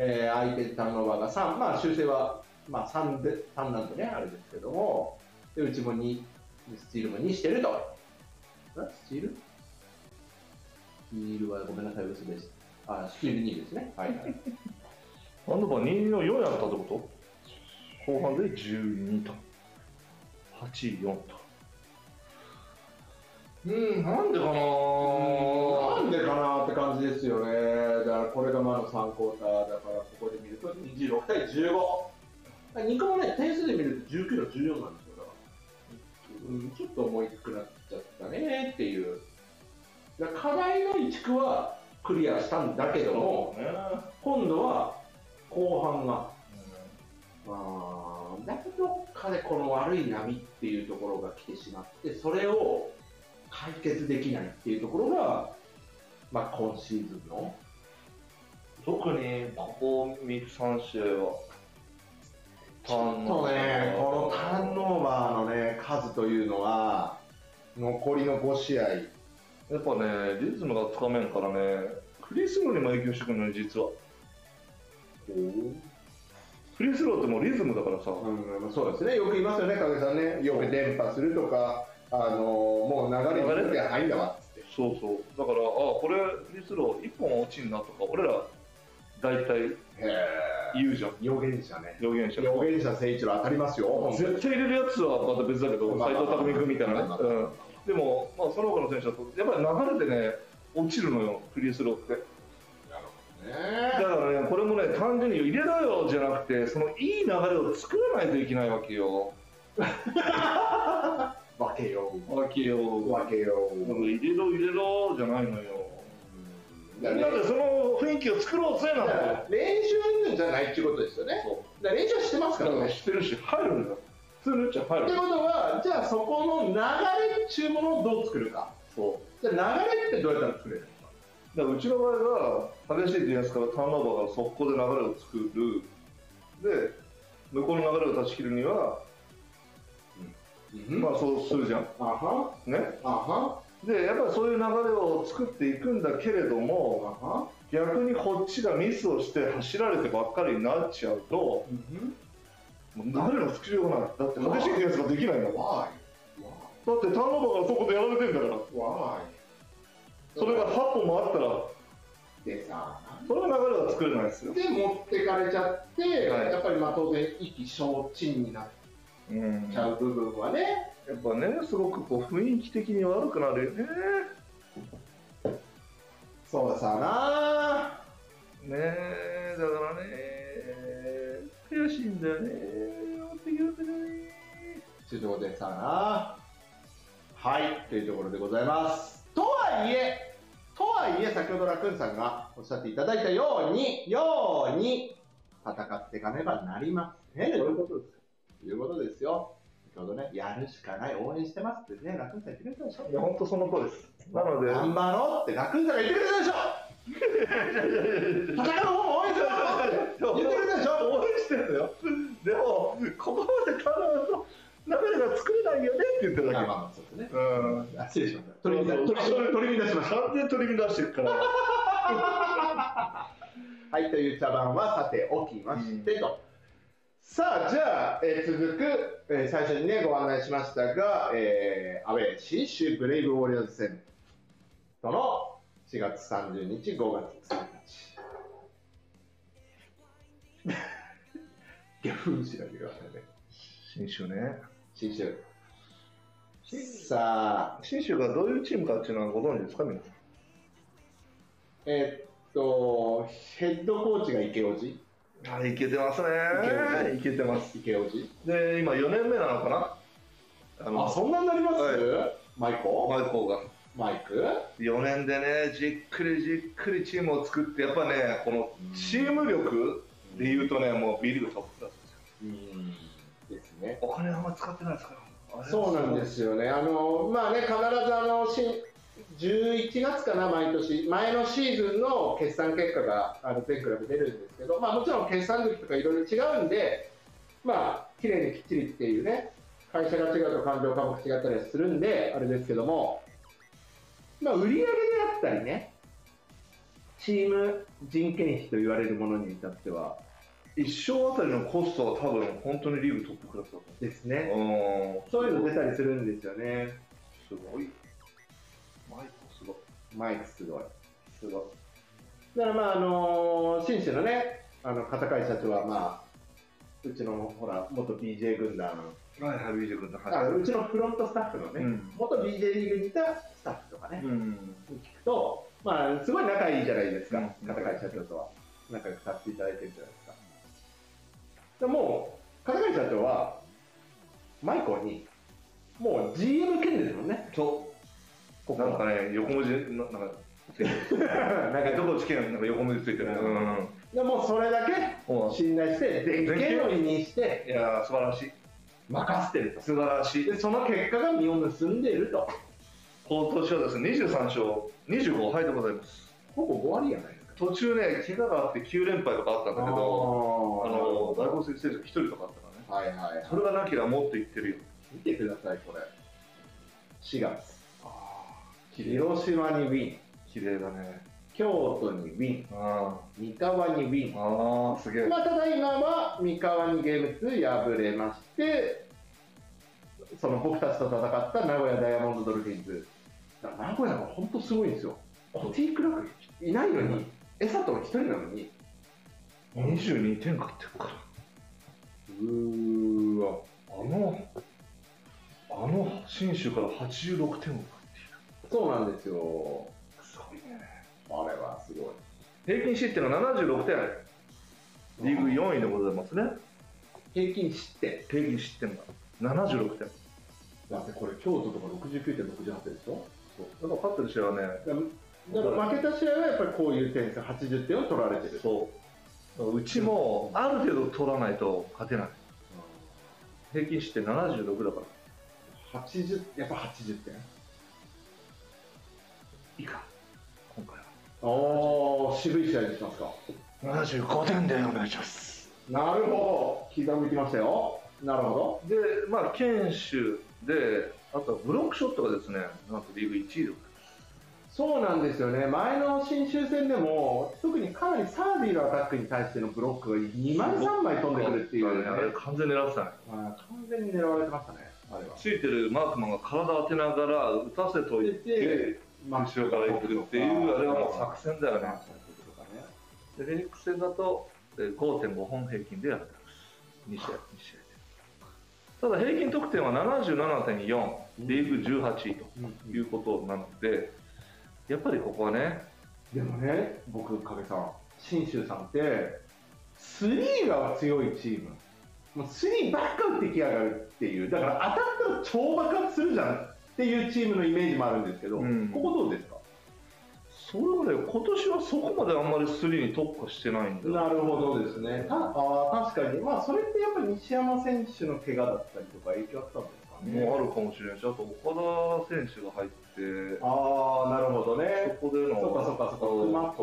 えー相手ターンオーバーが3、まあ修正は、まあ、3, で3なんでね、あれですけども、でうちも2、スティールも2してると。スティール？スティールはごめんなさい、嘘です。あ、スティール2ですね。はい、はい。アンドバー2の4やったってこと？後半で12と84とうん、なんでかななんでかなって感じですよね。だからこれがまだ3クォーターだから、ここで見ると26対15。2個もね、点数で見ると19の14なんですよ。だからうん、ちょっと重いくなっちゃったねっていう。課題の1区はクリアしたんだけども、ね今度は後半が、まあ、だけどどっかでこの悪い波っていうところが来てしまって、それを解決できないっていうところが、まあ、今シーズンの、特にここ3、3試合はちょっとね、このターンオーバーのね、数というのは、残りの5試合、やっぱね、リズムがつかめんからね、フリースローにも影響してくるのよ、実は。フリースローってもうリズムだからさ、うん、そうですね、よく言いますよね、影さんね、よく連覇するとか、あのもう流れに乗って入んだわって。そうそう、だから、あこれ、フリースロー1本落ちんなとか、俺ら、大体へ言うじゃん、予言者ね。予言者。予言者誠一郎当たりますよ、絶対入れるやつはまた別だけど、まあ斎藤匠君みたいなねまあ。うんでも、まあ、その他の選手だと、やっぱり流れでね、落ちるのよ、フリースローって。ねだからね、これもね、単純に入れろよじゃなくて、そのいい流れを作らないといけないわけよ。分けよう。わけよ。分けよう。入れろ入れろじゃないのよ。だだってその雰囲気を作ろうぜなんだよ。練習じゃないっていうことですよね。そだ練習はしてますからね。知ってるし、入るんだよ。普通のうちは入る。ってことは、じゃあそこの流れっていうものをどう作るか。そう。じゃあ流れってどうやったら作れるの？か。だからうちの場合は、激しいディフェンスからターンオーバーから速攻で流れを作る。で、向こうの流れを断ち切るには、まあそうするじゃん。ね。で、やっぱりそういう流れを作っていくんだけれどあも、は逆にこっちがミスをして走られてばっかりになっちゃうと、もう流れの作りようがない。だって激しいディフェンスができないんだもん。だ?ってターンオーバーからそこでやられてんだから。Why? それが8本もあったら、でさ、その流れは作れないですよ。で持ってかれちゃって、はいやっぱりまあ当然意気消沈になっうんちゃう部分はね、やっぱね、すごくこう雰囲気的に悪くなるよね。そうさなねえ、だからね、悔しいんだよね。持ってきたね。主導でさな。はい、というところでございます。とはいえ、とはいえ、先ほどラクーンさんがおっしゃっていただいたように、ように、戦っていかねばなりません。そういうことですということですよ。先ほどね、やるしかない、応援してますってね、ラクーンさん言ってくれたでしょいや、本当その通りです。なので、頑張ろうってラクーンさんが 言ってくれたでしょ戦う方も応援言ってくれたでしょ応援してるんだよ。でも、ここまで頼むと、流れが作れないよねって言ってるだけ。まあまあ、そうですね。うん。あ失礼しました。取り乱しました。完全に取り乱してるから。はい、という茶番はさておきましてと。さあ、じゃあ、えー続く、えー最初にね、ご案内しましたが、えーアウェー、新州ブレイブウォリアーズ戦との4月30日、5月1日。ギャフンしないけませんね。新州ね。新州。さあ、新州がどういうチームかっていうのはご存知ですか、皆さん。えーっと、ヘッドコーチが池尾寺あ、いけてますね。いけてます。池尾寺で、今4年目なのかな？ああ、そんなになります、はマイコ？マイコーが。マイク？4年でね、じっくりじっくりチームを作って、やっぱね、このチーム力でいうとね、もう B リーグトップクラスですよ。うんですね。お金あんま使ってないですから。。そうなんですすよね。あの、まあね、必ずあの、新11月かな、毎年、前のシーズンの決算結果があの全クラブ出るんですけど、まあもちろん決算時とかいろいろ違うんで、まあ、綺麗にきっちりっていうね、会社が違うと感情科目違ったりはするんで、あれですけども、まあ、売り上げであったりね、チーム人件費と言われるものに至っては、一生あたりのコストは多分本当にリーグトップクラスだとですね、思う。そういうの出たりするんですよね。すごい。マイクすごい。すごい。だからまああの新州のね、あの片貝社長はまあ、うちのほら、元 BJ 軍団、はいはい、ビージェ君とあうちのフロントスタッフのね、うん元 BJ リーグにいたスタッフとかね、うん。聞くと、まあすごい仲いいじゃないですか、うん片貝社長とは。仲良くさせていただいてるじゃないですか。でもう、片貝社長は、マイコに、もう GM 権利ですもんね、そう。ここなんかね、横文字、ななんか。なんかどこつけないなんか横文字ついてる。うんうん。でもうそれだけも信頼して、全権を委任して、ういやー、素晴らしい。任せてると。素晴らしい。で、その結果が実を結んでいると。今年はですね、23勝、25敗でございます。ほぼ5割やないですか。途中ね、怪我があって9連敗とかあったんだけど、ああの、大の学生選手が1人とかあったからね。はいはい、それがなければもっといってるよ。見てください、これ。4月。広島にウィン。綺麗だね。京都にウィン。あ三河にウィン。あー、すげえ。まあ、ただ今は三河にゲーム2敗れまして、その僕たちと戦った名古屋ダイヤモンドドルフィンズ。だから名古屋が本当すごいんですよ。コティ・クラークいないのに、エサトン一人なのに、22点勝ってるから。うーわ。あの、あの新州から86点を。そうなんですよ。すごいね。あれはすごい。平均失点が76点。リーグ4位でございますね。平均失点。平均失点が76点。だってこれ京都とか69.68点でしょ？だから勝ってる試合はね、だから負けた試合はやっぱりこういう点数80点を取られてる。そう。うちもある程度取らないと勝てない。平均失点76だから。80やっぱ80点？いいか、今回は。おー、渋い試合にしますか。75点でお願いします。なるほど。刻んできましたよ。なるほで、まあ、堅守で、あとはブロックショットがですね、なんとリーグ1位でございます。ど。そうなんですよね。前の新州戦でも、特にかなりサーディのアタックに対してのブロックが2枚、3枚飛んでくるっていう、ねあれ完全に狙ってたね。まあ完全に狙われてましたね、あれは。ついてるマークマンが体当てながら打たせといて、まあ後ろから行くっていう、あれはもう作戦だよね。でフェニックス戦だとえー5.5本平均でやってます。2試合、2試合で。ただ平均得点は77.4、リーグ18位ということなので、やっぱりここはね、でもね、僕、影さん、信州さんって、スリーが強いチームもうスリーばっか打ってきやがるっていうだから当たったら超爆発するじゃんっていうチームのイメージもあるんですけど、うんここどうですか？それはね、今年はそこまであんまりスリーに特化してないんだよ。なるほどですね。たあー確かに、まあ、それってやっぱり西山選手の怪我だったりとか影響あったんですかね？もうあるかもしれないし、あと岡田選手が入って、ああ、なるほどね。そこでのそっかそっかそっか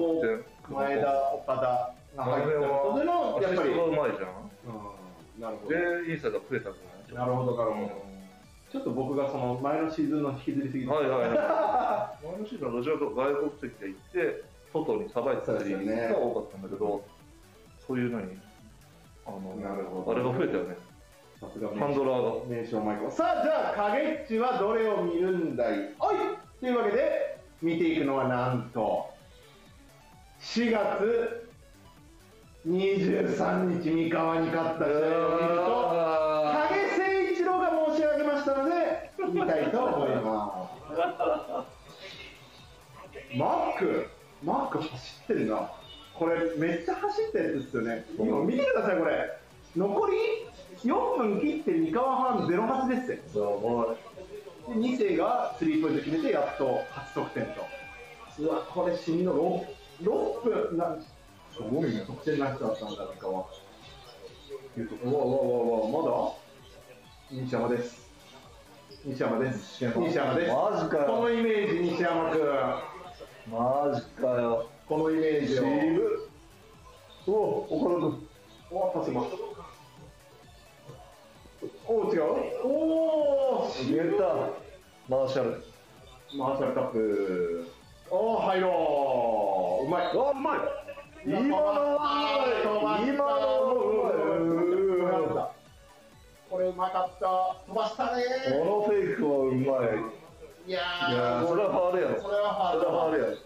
熊前田、岡田が入ったことでの、やっぱり、うまいじゃん。うん、なるほど。で、インサイド増えたんじゃない？なるほど、なるほど。うんちょっと僕がその前のシーズンの引きずりすぎて、はいはいはい。前のシーズンはどちらかと外国籍で行って、外にさばいてたりが多かったんだけど、そういう何あの、なるほどあれが増えたよね。さすがハンドラーが。名称マイクさあじゃあ影っちはどれを見るんだいおいというわけで見ていくのはなんと4月23日三河に勝った試合を見るとあ影誠一郎が申し上げましたので見たいと思います。マックマック走ってるな。これめっちゃ走ったやつですよね。今見てくださいこれ。残り4分切って三河半08ですよ。ーやばい。で2世がスリーポイント決めてやっと初得点と。うわこれしんどい。6, 6分なすごいね。得点なしだったんだ三河いうとうわうわうわうわまだ？西山です西山です。西山です。マジかよ。このイメージ西山君。マジかよ。このイメージを。渋お岡田君。おパスマお違う？おお入れた。マーシャル。マーシャルタップ。おー入ろう。うまい。あ、うまい。今のはうまい。うまかった。飛ばしたね。このフェイクはうまい。いやいやー、それはファールやろ。それはハード。それはファールやろ。い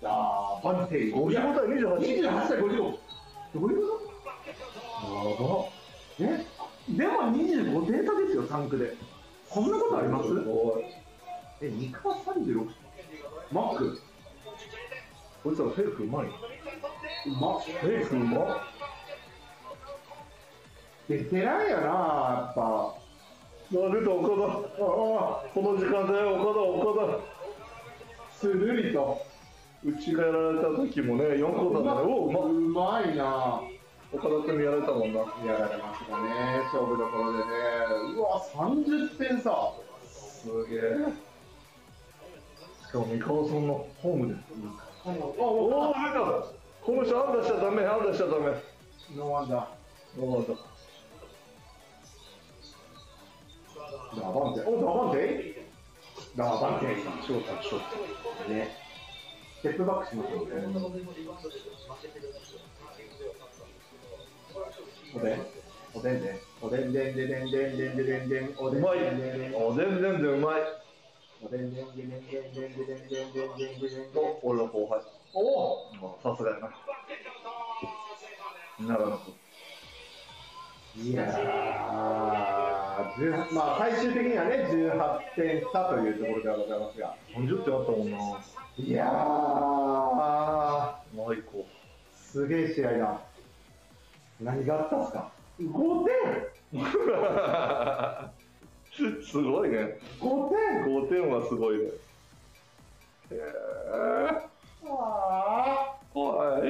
やーバンテイ55対28。28対55どういうこと？やば。え？でも25点差ですよタンクで。こんなことあります？え2か36マック。こいつらフェイクうまい。うまっ。フェイクうまっ。ベテランやなやっぱあ、出た岡田。あこの時間だよ、岡田、岡あするりと田。内がやられた時もね、4個だね。おう、うまっ。うまいな岡田君にやられたもんな。やられましたね勝負どころでねうわ30点差すげえ。しかも三河さんのホームで。おおお、出た。この人、安打しちゃダメ、安打しちゃダメ。ノーワンダノーアウトダバンテおダバンテダバンテショート、ショート。ねステップバックしましょうねおでんおでんでおでんでんででんでんでんででんでんおでうんでんでんでん。お、全然でうまい。おでんでんでんでんでんでんでんでんでんでんでんでんお、俺の後輩。おおさすがやな。ならなく。いやー、18まあ最終的にはね、18点差というところではございますが。30点あったもんな。いやー、マイコ。すげえ試合だ。何があったんすか ?5 点 すごいね。!5 点5点はすごいね。へえ。あ怖い。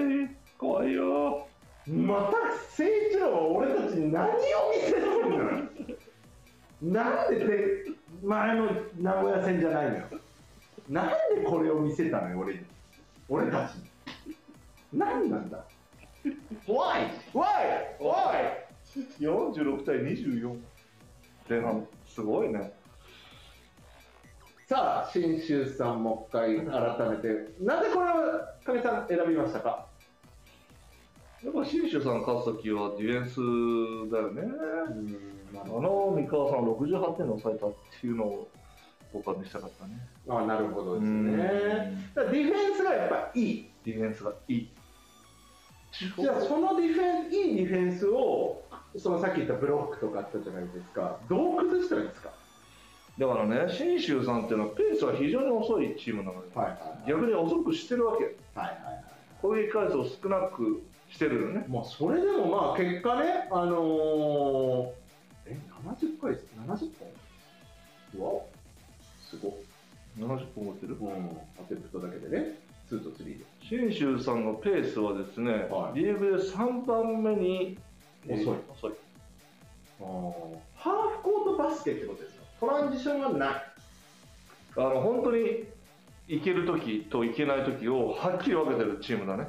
怖いよ。ーまた誠一郎は俺たちに何を見せてるのなんでて前の名古屋戦じゃないのよ。なんでこれを見せたのよ、俺に。俺たちに。何なんだ ?Why? Why? Why? 46対24。前半。すごいね。さあ、信州さん、もう一回改めて、なぜこれを影さん選びましたか？やっぱ信州さん勝つときはディフェンスだよね。なあの三河さんを68点で抑えたっていうのを僕は見せたかったね。あなるほどですうんね。だディフェンスがやっぱいい。ディフェンスがいい。じゃあ、そのディフェンいいディフェンスを、そのさっき言ったブロックとかあったじゃないですか、どう崩したらいいですか？だからね、信州さんっていうのはペースは非常に遅いチームなので、はいはい逆に遅くしてるわけ。はいはいはい。こ攻撃回数を少なくしてるよね。まあ、それでもまあ結果ね、あのー、え、70回、70本？わお、すごい。70本持ってる？うん、アテンプトだけでね、2と3で。信州さんのペースはですね、はいリーグで3番目に遅いえー遅い。あーハーフコートバスケってことですか？トランジションはない。あの本当にいけるときといけないときをはっきり分けてるチームだね。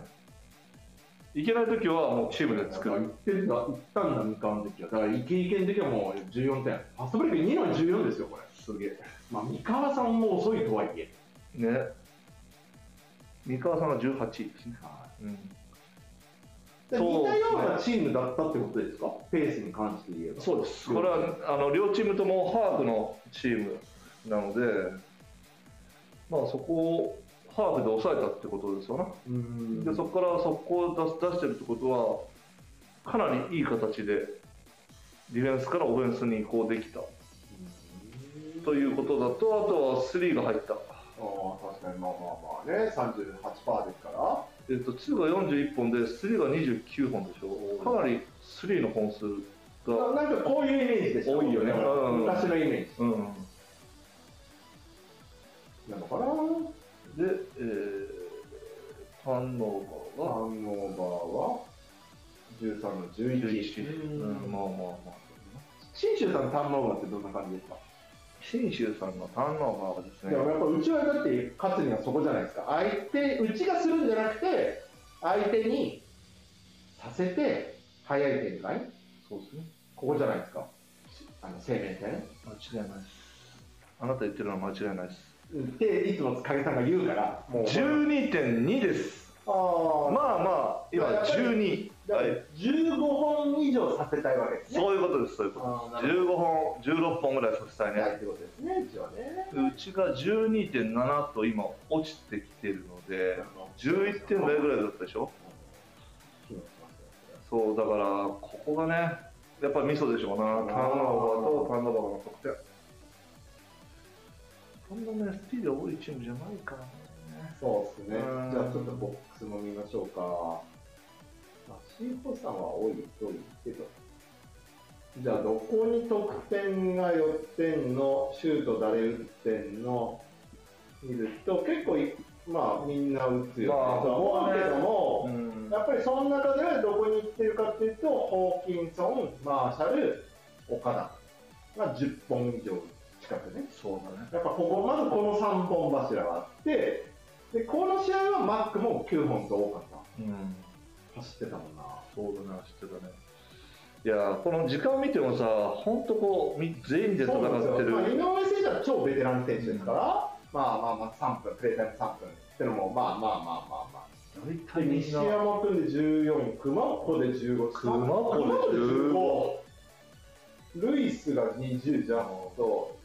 いけないときはもうチームで作る。てんだ、言ったんだ、三河の時は。だから、イケイケの時はもう14点。ファストブレイク2の14ですよ、これ。すげえ。まあ、三河さんも遅いとはいえ。ね。三河さんが18位ですね。うん、でそう似たようなチームだったってことですか？ペースに関して言えば。そうです。これはあの両チームともハーフのチームなので、まあそこをハーフで抑えたってことですよな。うんでそこから速攻を出出してるってことは、かなりいい形でディフェンスからオフェンスに移行できたということだと、あとはスリーが入った。ああ、確かに、まあまあまあね、38%ですから。えっと、2が41本で、スリーが29本でしょ。かなりスリーの本数が、ななんかこういうイメージでしょ多いよねうん昔のイメージうん。なのかなで、えー、ターンオーターバーがンオーバーは？13の11。11。うん、まあまあまあ。信州さんのターンオーバーってどんな感じですか？信州さんのターンオーバーはですねで、もやっぱうちはだって勝つにはそこじゃないですか。相手、うちがするんじゃなくて、相手にさせて、早い展開？そうですね。ここじゃないですか？あの、生命点。間違いないです。あなた言ってるのは間違いないです。って、いつも影さんが言うから、もう。12.2です。あーまあまあ、今やっぱり12。はいだから15本以上させたいわけですね。そういうことです、そういうこと。15本、16本ぐらいさせたいね。ってことですね、うちはね。うちが12.7と今落ちてきてるので、11点台ぐらいだったでしょ？そう、だから、ここがね、やっぱりミソでしょうな。ターンオーバーとターンオーバーの得点。そんなね、スティール多いチームじゃないからね。そうですねうん。じゃあちょっとボックスも見ましょうか。まあ、シーホさんは多い多いけど。じゃあどこに得点が寄ってんの、シュート誰打ってんの、見ると結構い、まあみんな打つよね。まあとは思うけども、うんやっぱりその中でどこに行ってるかっていうと、ホーキンソン、マーシャル、岡田が10本以上近くね。そうだね。やっぱここ、まずこの3本柱があって、で、この試合はマックも9本と多かった。うん。走ってたもんな。そうだね、知ってたね。いや、この時間見てもさ、本当こう、み全員で戦ってよまあ、井る。上選手は超ベテラン選手ですから、まあまあまあ3分、プレータイム3分ってのも、まあまあまあまあまあ。大で体。西山君で14、熊子で15、熊子で15ルイスが20じゃんと、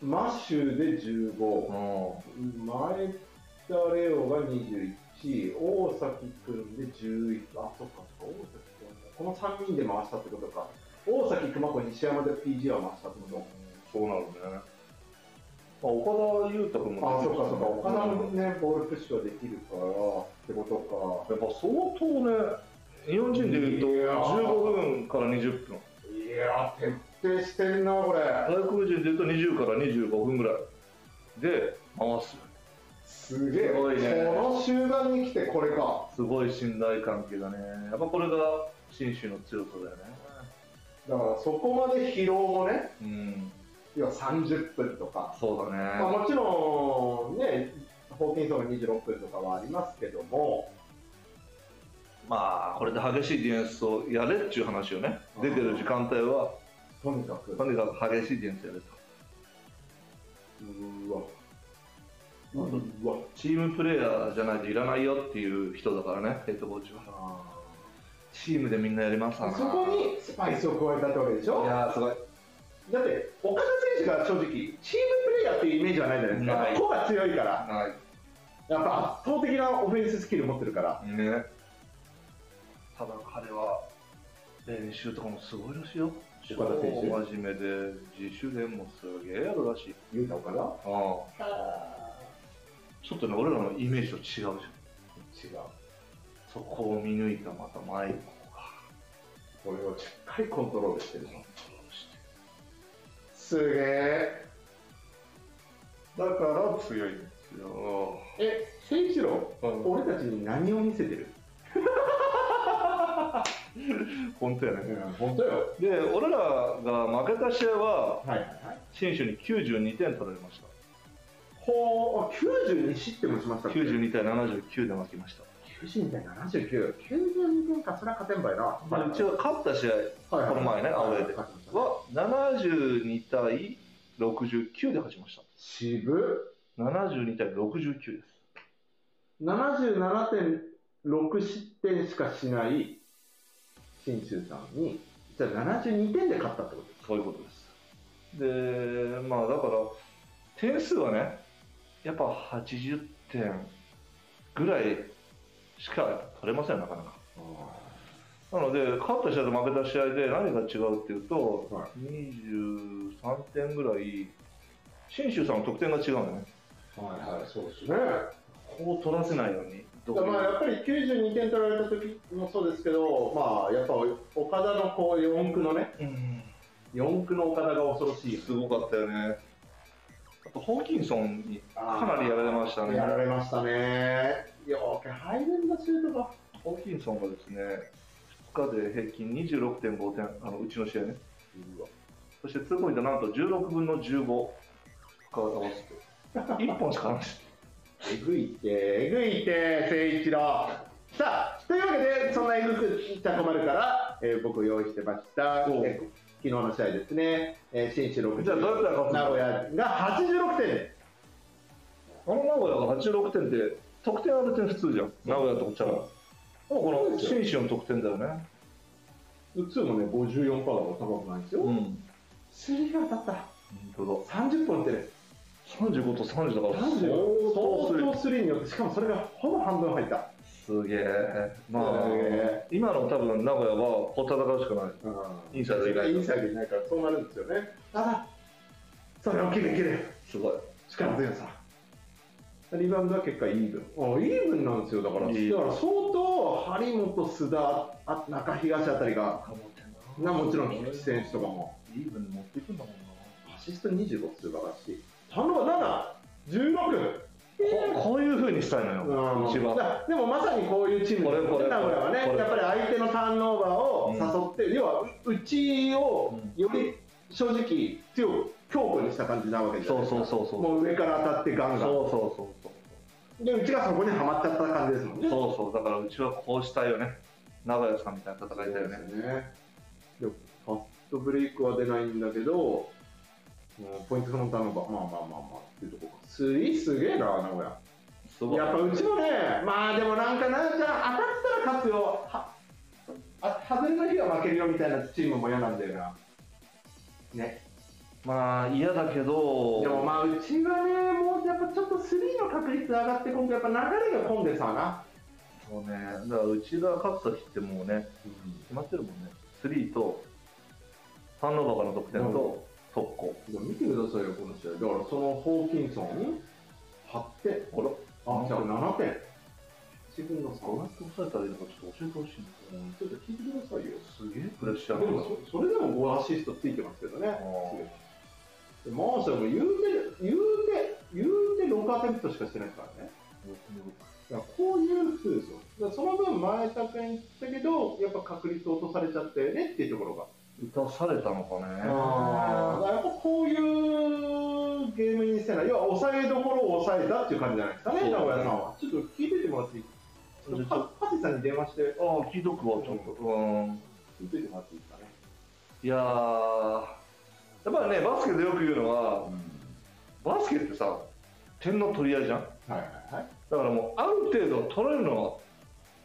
マッシュで15。うん前田レオが21、大崎君で11、あ、そっか、大崎君、この3人で回したってことか。大崎、熊子、西山で PG は回したってこそうなるね。まあ、岡田裕太君ともあ、そっか、そっか、岡田もうんね、ボールプッシュができるから、ってことやっぱ相当ね、日本人でいうといやー15分から20分。か。いやー、徹底してんな、これ。外国人でいうと20から25分ぐらいで回す。すげえ。すごいねこの集団に来てこれか。すごい信頼関係だね。やっぱこれが信州の強さだよね。だから、そこまで疲労もね、うん、要は30分とか。そうだね。まあ、もちろんね、ホーキンソンが26分とかはありますけども、まあ、これで激しいディフェンスをやれっていう話よね。出てる時間帯は、とにかく、とにかく激しいディフェンスやれと。うわ、うわ、チームプレーヤーじゃないといらないよっていう人だからね、ヘッドコーチは。チームでみんなやりますからそこにスパイスを加えたってわけでしょ？いやー、すごい。だって、岡田選手が正直、チームプレーヤーっていうイメージはないじゃないですか、個が強いから、はい。やっぱ圧倒的なオフェンススキル持ってるから、ね。ただ彼は、練習とかもすごいらしいよ。岡田選手超真面目で、自主練もすげえやるらしい。言うた岡田ああ。ちょっとね、俺らのイメージと違うじゃん。違う。そこを見抜いたまたマイコがこれをしっかりコントロールしてるの。すげえ。だから強いんですよえ、誠一郎、うん俺たちに何を見せてる？本当やね。本当よ。で俺らが負けた試合ははいはいはい。新州に92点取られました。ほう、あ92失点もしましたっけ？92対79で負けました。92対79。92点か、それは勝てんばいな。でうちは勝った試合はいはい。この前ねアウェーで。勝ちましたね。は72対69で勝ちました。渋72対69です。77.6失点しかしない信州さんに、じゃあ72点で勝ったってこと？ですそういうことです。でまあだから点数はねやっぱ80点ぐらいしか取れませんなかなか。なので勝った試合と負けた試合で何が違うっていうと、は23点ぐらい信州さんの得点が違うんだよね。はいはい、そうですね。こう取らせないようにまあやっぱり92点取られた時もそうですけど、まあやっぱ岡田のこう4区のね、うん4区の岡田が恐ろしい。すごかったよね。あとホーキンソンにかなりやられましたね。やられましたね。よく入るんだ、シュートが。ホーキンソンがですね2日で平均26.5点あのうちの試合ね。そしてツーポイントなんと16分の15合わせて1本しかないですえぐいって、えぐいって、誠一郎。さあ、というわけで、そんなえぐくたこまるから、えー僕用意してました。昨日の試合ですね、えー、新州60じゃあどうやったら勝つの名古屋が86点であの名古屋が86点って得点ある点普通じゃん名古屋とこっちゃらもうこの信州の得点だよねす。普通もね、54%が高くないんですよ。うんスリーが当たった。本30本打ってる。35と30だから相当スリーによって、しかもそれがほぼ半分入った。すげえまあ今の多分名古屋は戦うしかないインサイド以外インサイドいないからそうなるんですよね。ただ、それを切る切る。すごい力強さ。リバウンドは結果イーブン。あイーブンなんですよ。だから、だから相当、張本、須田、あ中東あたりが、なもちろん菊池選手とかも、イーブン持っていくんだもんなアシスト25素晴らしい。ターンオーバー7、16。ここういうふうにしたいのよ、うちは。だでもまさにこういうチームこれこれ名古屋はねやっぱり相手のターンオーバーを誘って、要はうちをより正直強く強固にした感じなわけじゃそうないですかそうそうそう。もう上から当たってガンガンそうそうそうそう。でうちがそこにはまっちゃった感じですもんねそうそう、だからうちはこうしたいよね。名古屋さんみたいな戦いだよね。そうですねファストブレイクは出ないんだけどもうポイントのターンオーバーまあまあまあまあっていうところか。スリーすげえな名古屋。やっぱうちもね、まあでもなんかなんか当たったら勝つよ、はあ外れの日は負けるよみたいなチームも嫌なんだよな。ね、まあ嫌だけど、でもまあうちはね、もうやっぱちょっとスリーの確率上がって今回やっぱ流れが混んでさな。そうね、だからうちが勝つときってもうね、決まってるもんね。スリーと、ファンノーバーからの得点と、速攻。見てくださいよ、この試合。だからそのホーキンソン、8点、あら、あ、じゃあ7点。自分の差どうやって抑えたらいいのかちょっと教えてほしいな。ちょっと聞いてくださいよ。すげえプレッシャーでもそそれでも5アシストついてますけどね。あでマーシャルも言うて、言うて、言うて6アテンプトしかしてないですからね。だからこういう風ですよ。だからその分、前田君言ったけど、やっぱ確率落とされちゃったよねっていうところが。打たされたのかね。だからやっぱこういうゲームにしてない、要は抑えどころを抑えたっていう感じじゃないですかね、名古屋さんは。ちょっと聞いててもらっていいちょっとパパセさんに電話して、ああ、聞いとくわ、ちょっと。うん。聞いててもらっていいですかね？いやー、やっぱりね、バスケでよく言うのは、バスケってさ、点の取り合いじゃん。はいはいはい。だからもう、ある程度取れるのは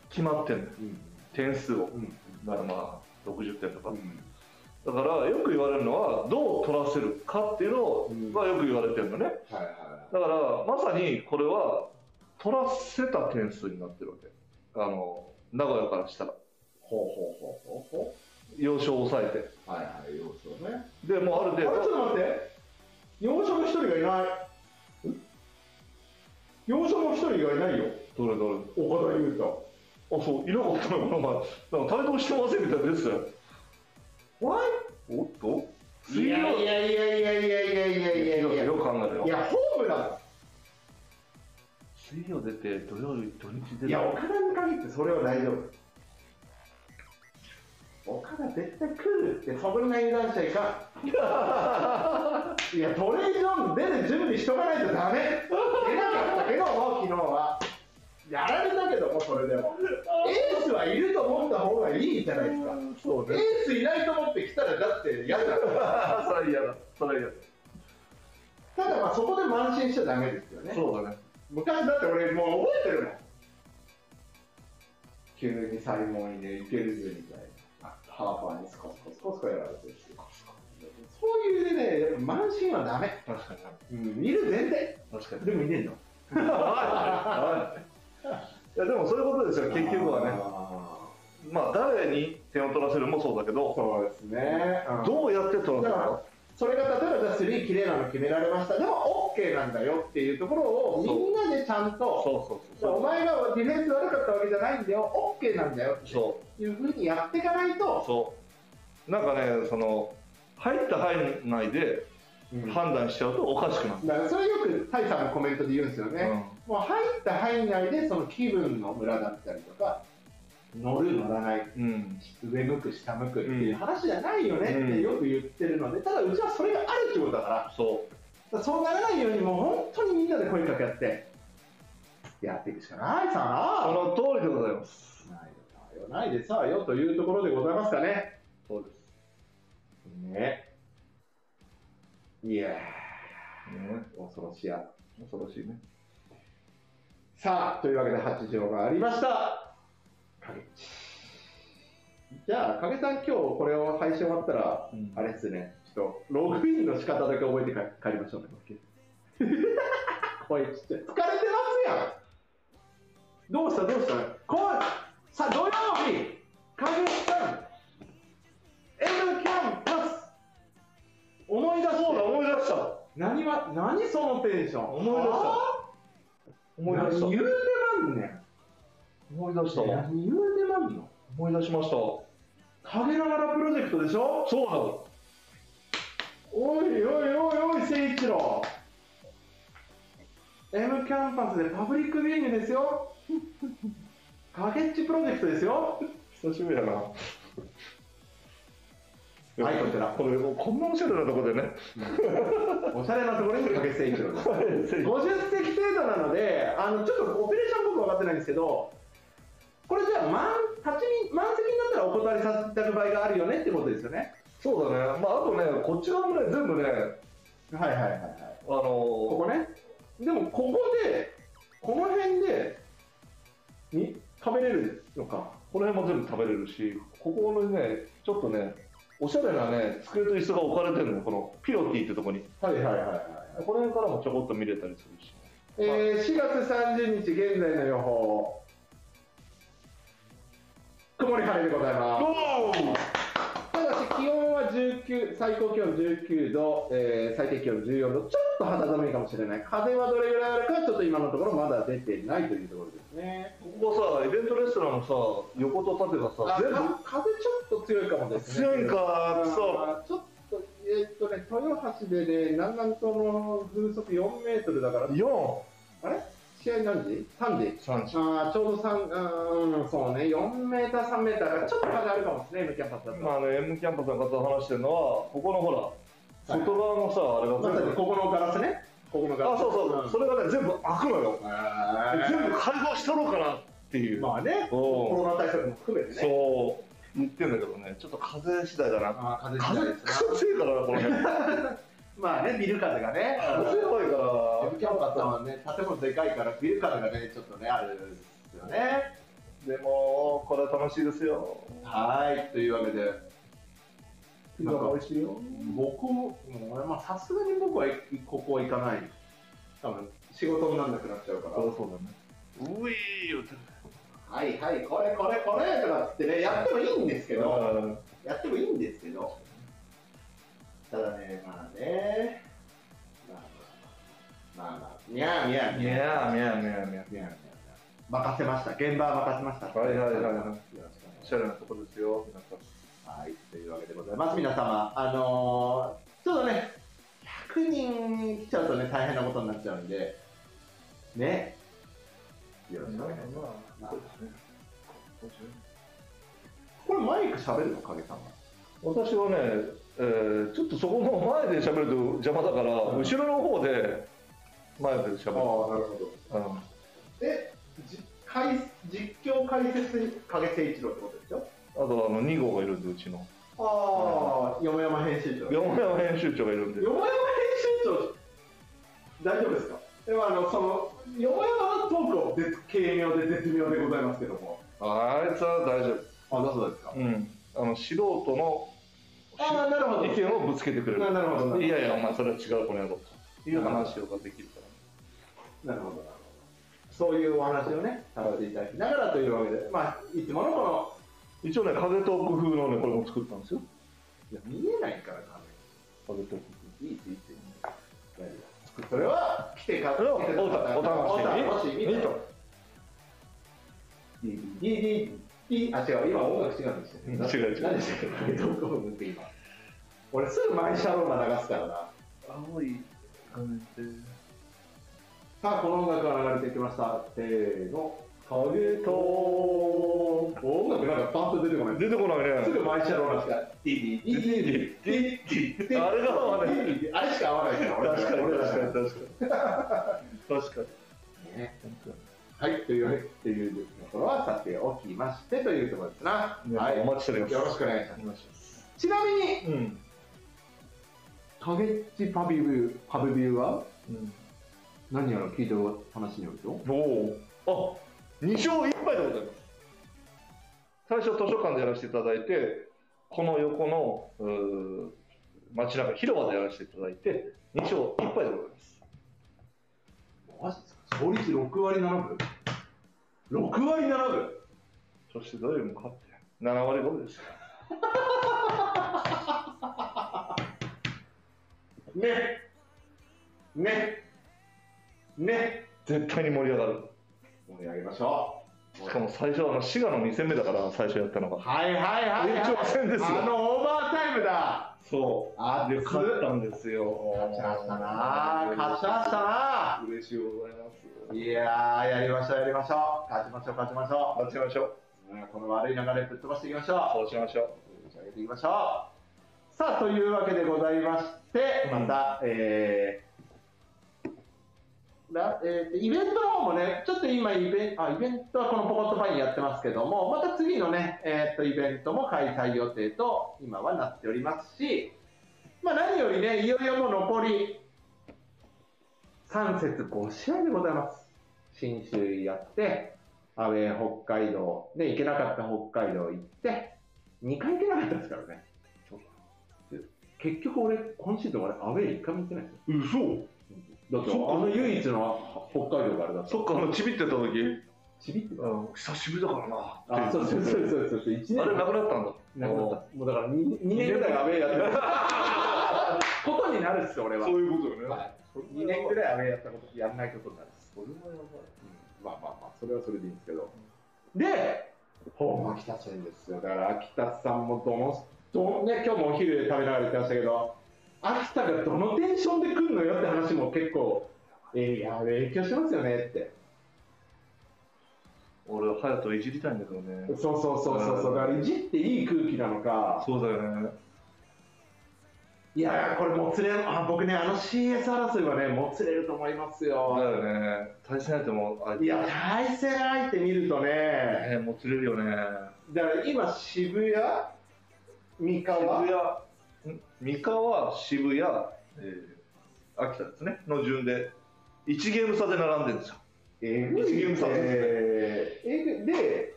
決まってんのよ、うん。点数を。うん。だからまあ、60点とか。うん。だから、よく言われるのは、どう取らせるかっていうのうんはよく言われてるのね。はいはい。だから、まさにこれは、取らせた点数になってるわけ。あの、名古屋からしたら。ほうほうほうほうほ要所を抑えて。う。はいはい、要素ね。で、もうあるあれ、ちょっ程度、と待って。要所の一人がいない。要所の一人がいないよ。どれどれ。岡田優太。そういなかったのこの前なんかしてませんみたいなやつよ What? おっと？いやいやいやいやいやいやいやいや。いやいやよく考えたよいやホームだも水曜出て土曜日土日出んいや岡田に限ってそれは大丈夫。岡田絶対来るってそんな油断しちゃいかん。いやトレージョン出る準備しとかないとダメ。出なかったけども昨日はやられたけどもそれでも。エースはいると思った方がいいじゃないですか。そうエースいないと思って来たらだって嫌だそれは嫌だ。それは嫌だ。ただまあそこで慢心しちゃダメですよね。そうだね。昔だって俺もう覚えてるもん。急にサイモンでいけるぜみたいな。ハーパーにスコスコスコスコやられてるし。そういうねやっぱ慢心はダメ、確かに。うん、見る前提。確かに。でも見ねえの いやでもそういうことですよ結局はね。あまあ誰に点を取らせるもそうだけーどそうですね、うん。どうやって取らせるかそれが例えばじゃあスリー綺麗なの決められました。でも OK なんだよっていうところをみんなでちゃんとそうそうそうお前がディフェンス悪かったわけじゃないんだよ OK なんだよそっていうふうにやっていかないと。うそう。なんかねその入った入んないで判断しちゃうとおかしくなる、だからそれよくタイさんのコメントで言うんですよね、もう入った入んないでその気分のムラだったりとか乗る乗らないうん。うん上向く下向くっていう話じゃないよねってよく言ってるのでただうちはそれがあるってことだから。そだからそうならないようにもう本当にみんなで声かけ合ってやっていくしかないさ。うそなの通りでございます。ないよないでさよというところでございますかね。そうです。ねいやね。ー恐ろしや。恐ろしいね。さあ、というわけで8条がありました。じゃあ、影さん、今日これを配信終わったら、うん。あれですね、ちょっとログインの仕方だけ覚えて帰帰りましょうね。声ち っちゃい。疲れてますやん。どうした？どうした？こいさあ、土曜日、影さん、パス思い出そうだ、思い出した。何は、何そのテンション？思い出した。は思い出した。何言うてまんねん。思い出したわ。何言うてまんの？思い出しました。影ながらプロジェクトでしょ？そうだおいおいおいおい、誠一郎。M キャンパスでパブリックビューイングですよ。影っちプロジェクトですよ。久しぶりやなはいこちらこれこんなおしゃれなとこでねおしゃれなところに影誠一郎です。50席程度なので、あのちょっとオペレーション僕分かってないんですけど、これじゃあ満立ちに満席になったらお断りさせた場合があるよねってことですよね。そうだねまああとねこっち側もね全部ねはいはいはいはい。あのここね。でもここで、この辺で、に食べれるのか？この辺も全部食べれるしここのねちょっとねおしゃれなね机と椅子が置かれてるのよこのピロティってとこにはいはいはいはい。この辺からもちょこっと見れたりするしえー、4月30日現在の予報。曇り晴れでございます。気温は19、最高気温19度、えー最低気温14度、ちょっと肌寒いかもしれない。風はどれぐらいあるか、ちょっと今のところまだ出てないというところですね。ここさイベントレストランのさ横と縦がさあ全部？か風ちょっと強いかもですね。強いんかそちょっと、えーっとね、豊橋でね、南南東の風速4メートルだから、4あれ？試合何時 ?3 時？3時。あーちょうど3、うん、そうね、4メーター、3メーター。だから、ちょっと風あるかもですね、M キャンパスだと。まあね M キャンパスの方と話してるのはここのほら外側のさあれが全部。まさにここのガラスね。ここのガラス。あそうそうそう。それがね全部開くのよ。全部開放しとろうかなっていう。まあね、おコロナ対策も含めてね。そう。言ってんだけどね。ちょっと風次第だな。あー風風強いですねクソ強いからなこの辺 まあね、ビル風がね。風弱いから。キャンパスはね、建物でかいから、ビル風がね、ちょっとね、あるんですよね。でもこれ楽しいですよ。はい、というわけで、ピザも美味しいよ。僕も、俺まあさすがに僕はここは行かない。多分仕事にならなくなっちゃうから。そうそうだね。ういー言うて。はいはい、これこれこれとかってね、やってもいいんですけど、うん。やってもいいんですけど、ただね、まあね、まあまあまあ、まあ、にゃーにゃーいやーみやみやみやにゃーにゃーにゃー任せました現場は任せましたはいはいはいはいよろしくお願いしますおしゃれなとこですよ、皆さん。はい、というわけでございます。皆様、あのーちょっとね、100人来ちゃうとね、大変なことになっちゃうんで、ね、よろしくお願いします。そうですね。これマイク喋るの、影さんは。私はね、えーちょっとそこの前で喋ると邪魔だから、うん後ろの方で前で喋る。なるほど。うんえ、じ解実況解説影誠一郎ってことですよ。あとあの2号がいるんで、うちの。ああ、よもやま編集長。山山編集長がいるんで。よもやま編集長、大丈夫ですか？でもあの、その、よもやまのトークを絶軽妙で絶妙でございますけども。あいつは大丈夫。あ、そうですか。うん。あの素人のああ、なるほど。意見をぶつけてくれる。ななるほどいやいや、お前それは違うこの野郎という話をができるから。なるほど、なるほど。そういうお話をね、させていただきながらというわけで、まあ、いつものこの、一応ね、風トーク風のね、これも作ったんですよ。いや、見えないから、風トークいいっていいって。大丈夫それは、来てか、風。お楽しみに。お楽しみに。いいあ、違う、今音楽違うんですよ。うん違う違う何でしたっけどこを抜って今。俺すぐマイシャローマ流すからな。青い画面で。さあ、この音楽が流れてきました。せーの。影と音楽なんかパンと出てこない。出てこないね。すぐマイシャローマしか。ディディディディディディディディあれが合わないあれしか合わないから、俺確かに俺ら確かに確かに。確かに。ねはい、という、というところはさておきましてというところですな。はい。お待ちしております。よろしくお願いします。ちなみに、うん。影っちパビビュー、パビビューは？うん。何やら聞いてる話によると？おお。あ、二勝一敗でございます。最初図書館でやらせていただいて、この横のうー街中広場でやらせていただいて、二勝一敗でございます。マジですか？勝率6割7分？?6 割7分そしてどういうも勝って、7割5分ですよ。ねねね絶対に盛り上がる。盛り上げましょしかも最初、あの滋賀の2戦目だから、最初やったのが。うはいはいはい、はい、延長戦ですよあのオーバータイムだそう。あで、勝ったんですよ。勝ちましたな勝ちましたな嬉しいございやーやりましょうやりましょう。勝ちましょう勝ちましょ勝ちましょう。う、ねこの悪い流れぶっ飛ばしていきましょう。そうしましょ打ち上げていきましょう。さあというわけでございましてまた、えーらえーイベントの方もねちょっと今イベンあイベントはこのポコットパインやってますけどもまた次のね、えーっとイベントも開催予定と今はなっておりますしまあ何よりねいよいよもう残り3節5試合でございます新州やってアウェー北海道で行けなかった北海道行って2回行けなかったですからね。で結局俺今シーズン俺アウェー1回も行ってないんですよ。う。嘘。だってあの唯一の北海道があれだった。そっか、あの、ちびってた時、ちびってた。うん、久しぶりだからな。あそうそうそうそうそう。そう1年あれ、なくなったんだ。なくなった。もうだから 2, 2年ぐらいアウェーやってる ことになるっすよ俺はそういうことよね。はい2年ぐらいアウェーやったことやんないことになるっすそれはやばまあまあまあ、それはそれでいいんですけど。で、ホーム秋田戦ですよ。だから秋田さんもどの、どね、今日もお昼食べながら言ってましたけど、秋田がどのテンションで来るのよって話も結構、えー、いや、影響しますよねって。俺は隼人をいじりたいんだけどね。そうそうそうそうそう。だからいじっていい空気なのか、そうだよね。いやー、これもつれあ、僕ね、あの CS 争いはね、もつれると思いますだよ。よね。対戦相手も、あいや、対戦相手見るとね、ね、もつれるよね。だから今、渋谷、三河、渋谷、ん？三河、渋谷、えー、秋田ですね、の順で、1ゲーム差で並んでるんですよ。えぐい一ゲーム差ですね。えーで、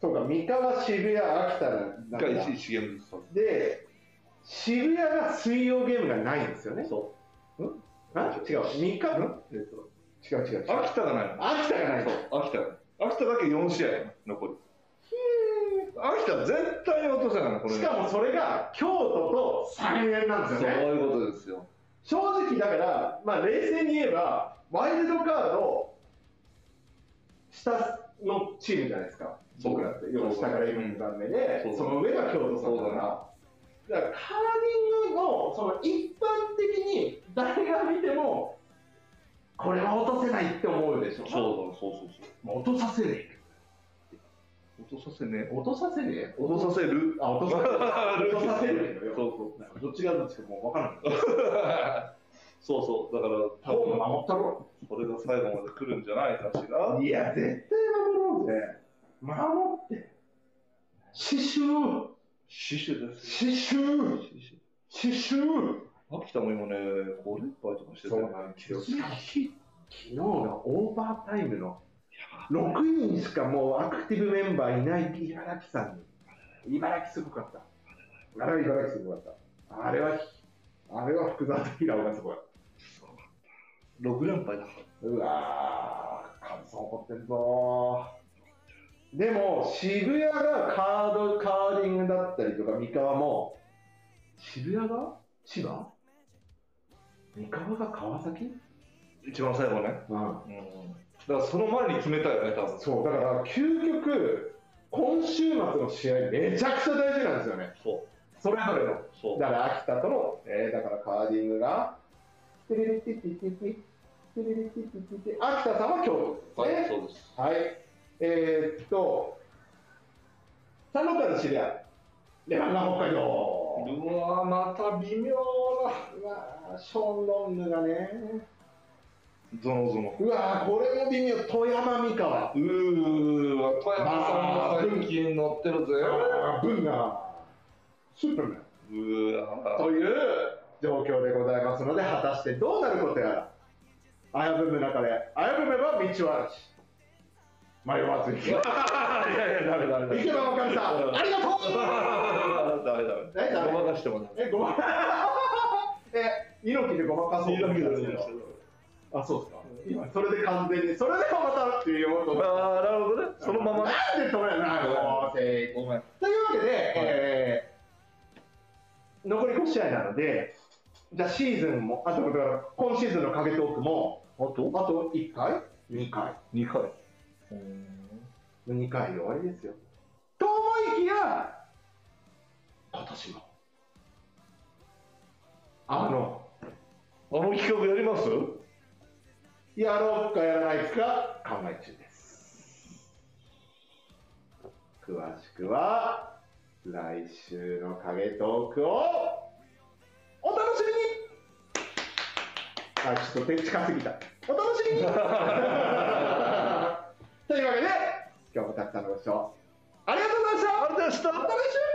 そうか、三河、渋谷、秋田なんだ。が 1, 1ゲーム差。で、渋谷が水曜ゲームがないんですよね。そあ？違う、三河、ん？う。えっと、違う違う違う。秋田がないの？秋田がないそう、秋田がない。秋田だけ4試合残り。秋田絶対に落とせないの、これ。しかもそれが京都と三円なんですそうよね。いうことですよ。正直だから、まあ冷静に言えば、ワイルドカード、下のチームじゃないですか、僕らって、要は下から1番目で、そうその上が京都さんだから、だからカーリングのその一般的に誰が見ても、これは落とせないって思うでしょ、そうだそうそうそう落とさせねえ。落とさせね落とさせねえ落とさせる？あ、落とさせる。落とさせる。そうそうどっちがどっちかもう分からない。そうそうだから多分守ったろ。これが最後まで来るんじゃないかしらいや、絶対守ろうぜ。守って。刺繍死守です死守刺繍秋田も今ね5連敗とかしててそうなんですよ。昨日のオーバータイムの6人しかもうアクティブメンバーいない茨城さんに。茨城すごかった。あれは茨城すごかった。あれは、あれは福沢と平尾がすごかった。6連敗だからうわー、感想起こってんぞー。でも、渋谷がカード、カーリングだったりとか、三河も、渋谷が？千葉？三河が川崎？一番最後ねうん。うんだからその前に決めたよね多分そう、だから、究極、今週末の試合、めちゃくちゃ大事なんですよね。そうそれぞれの。そうだから、秋田との、えーだからカーリングが、テレレテテテテテレレテテテテ秋田さんは京都ですね。はいそうですはい。えー、っと、知り合い。レバンガ北海道。うわまた微妙なうわーショーン・ロングがね。ゾノゾノうわーこれも微妙。富山三河。うーわ富山さんも最近乗ってるぜあーブンガー。スーパーマン。うーわという状況でございますので、果たしてどうなることやら。危ぶむ中で、危ぶめば道はあるし。迷わず行け。いやいやダメダメダメ。池間おかみさん、ありがとう。ダメダメ。えダメ。ごまかしてもダメえ、ごま、え、猪木でごまかそうと思ったんでああ、そうですか。今、それで完全に、それでまたっていうこと。なあーなるほどね。そのままね。んで止めないのせごめんというわけで、えー残り5試合なので、じゃあシーズンも、あとだから今シーズンの影トークも、あと？あと1回 ?2 回。2回2回で終わりですよ。と思いきや、今年も。あの、あの企画やります？やろうかやらないか？考え中です。詳しくは、来週の影トークをお楽しみにあ、ちょっと手近すぎた。お楽しみに というわけで、今日もたくさんのご視聴ありがとうございました。また来週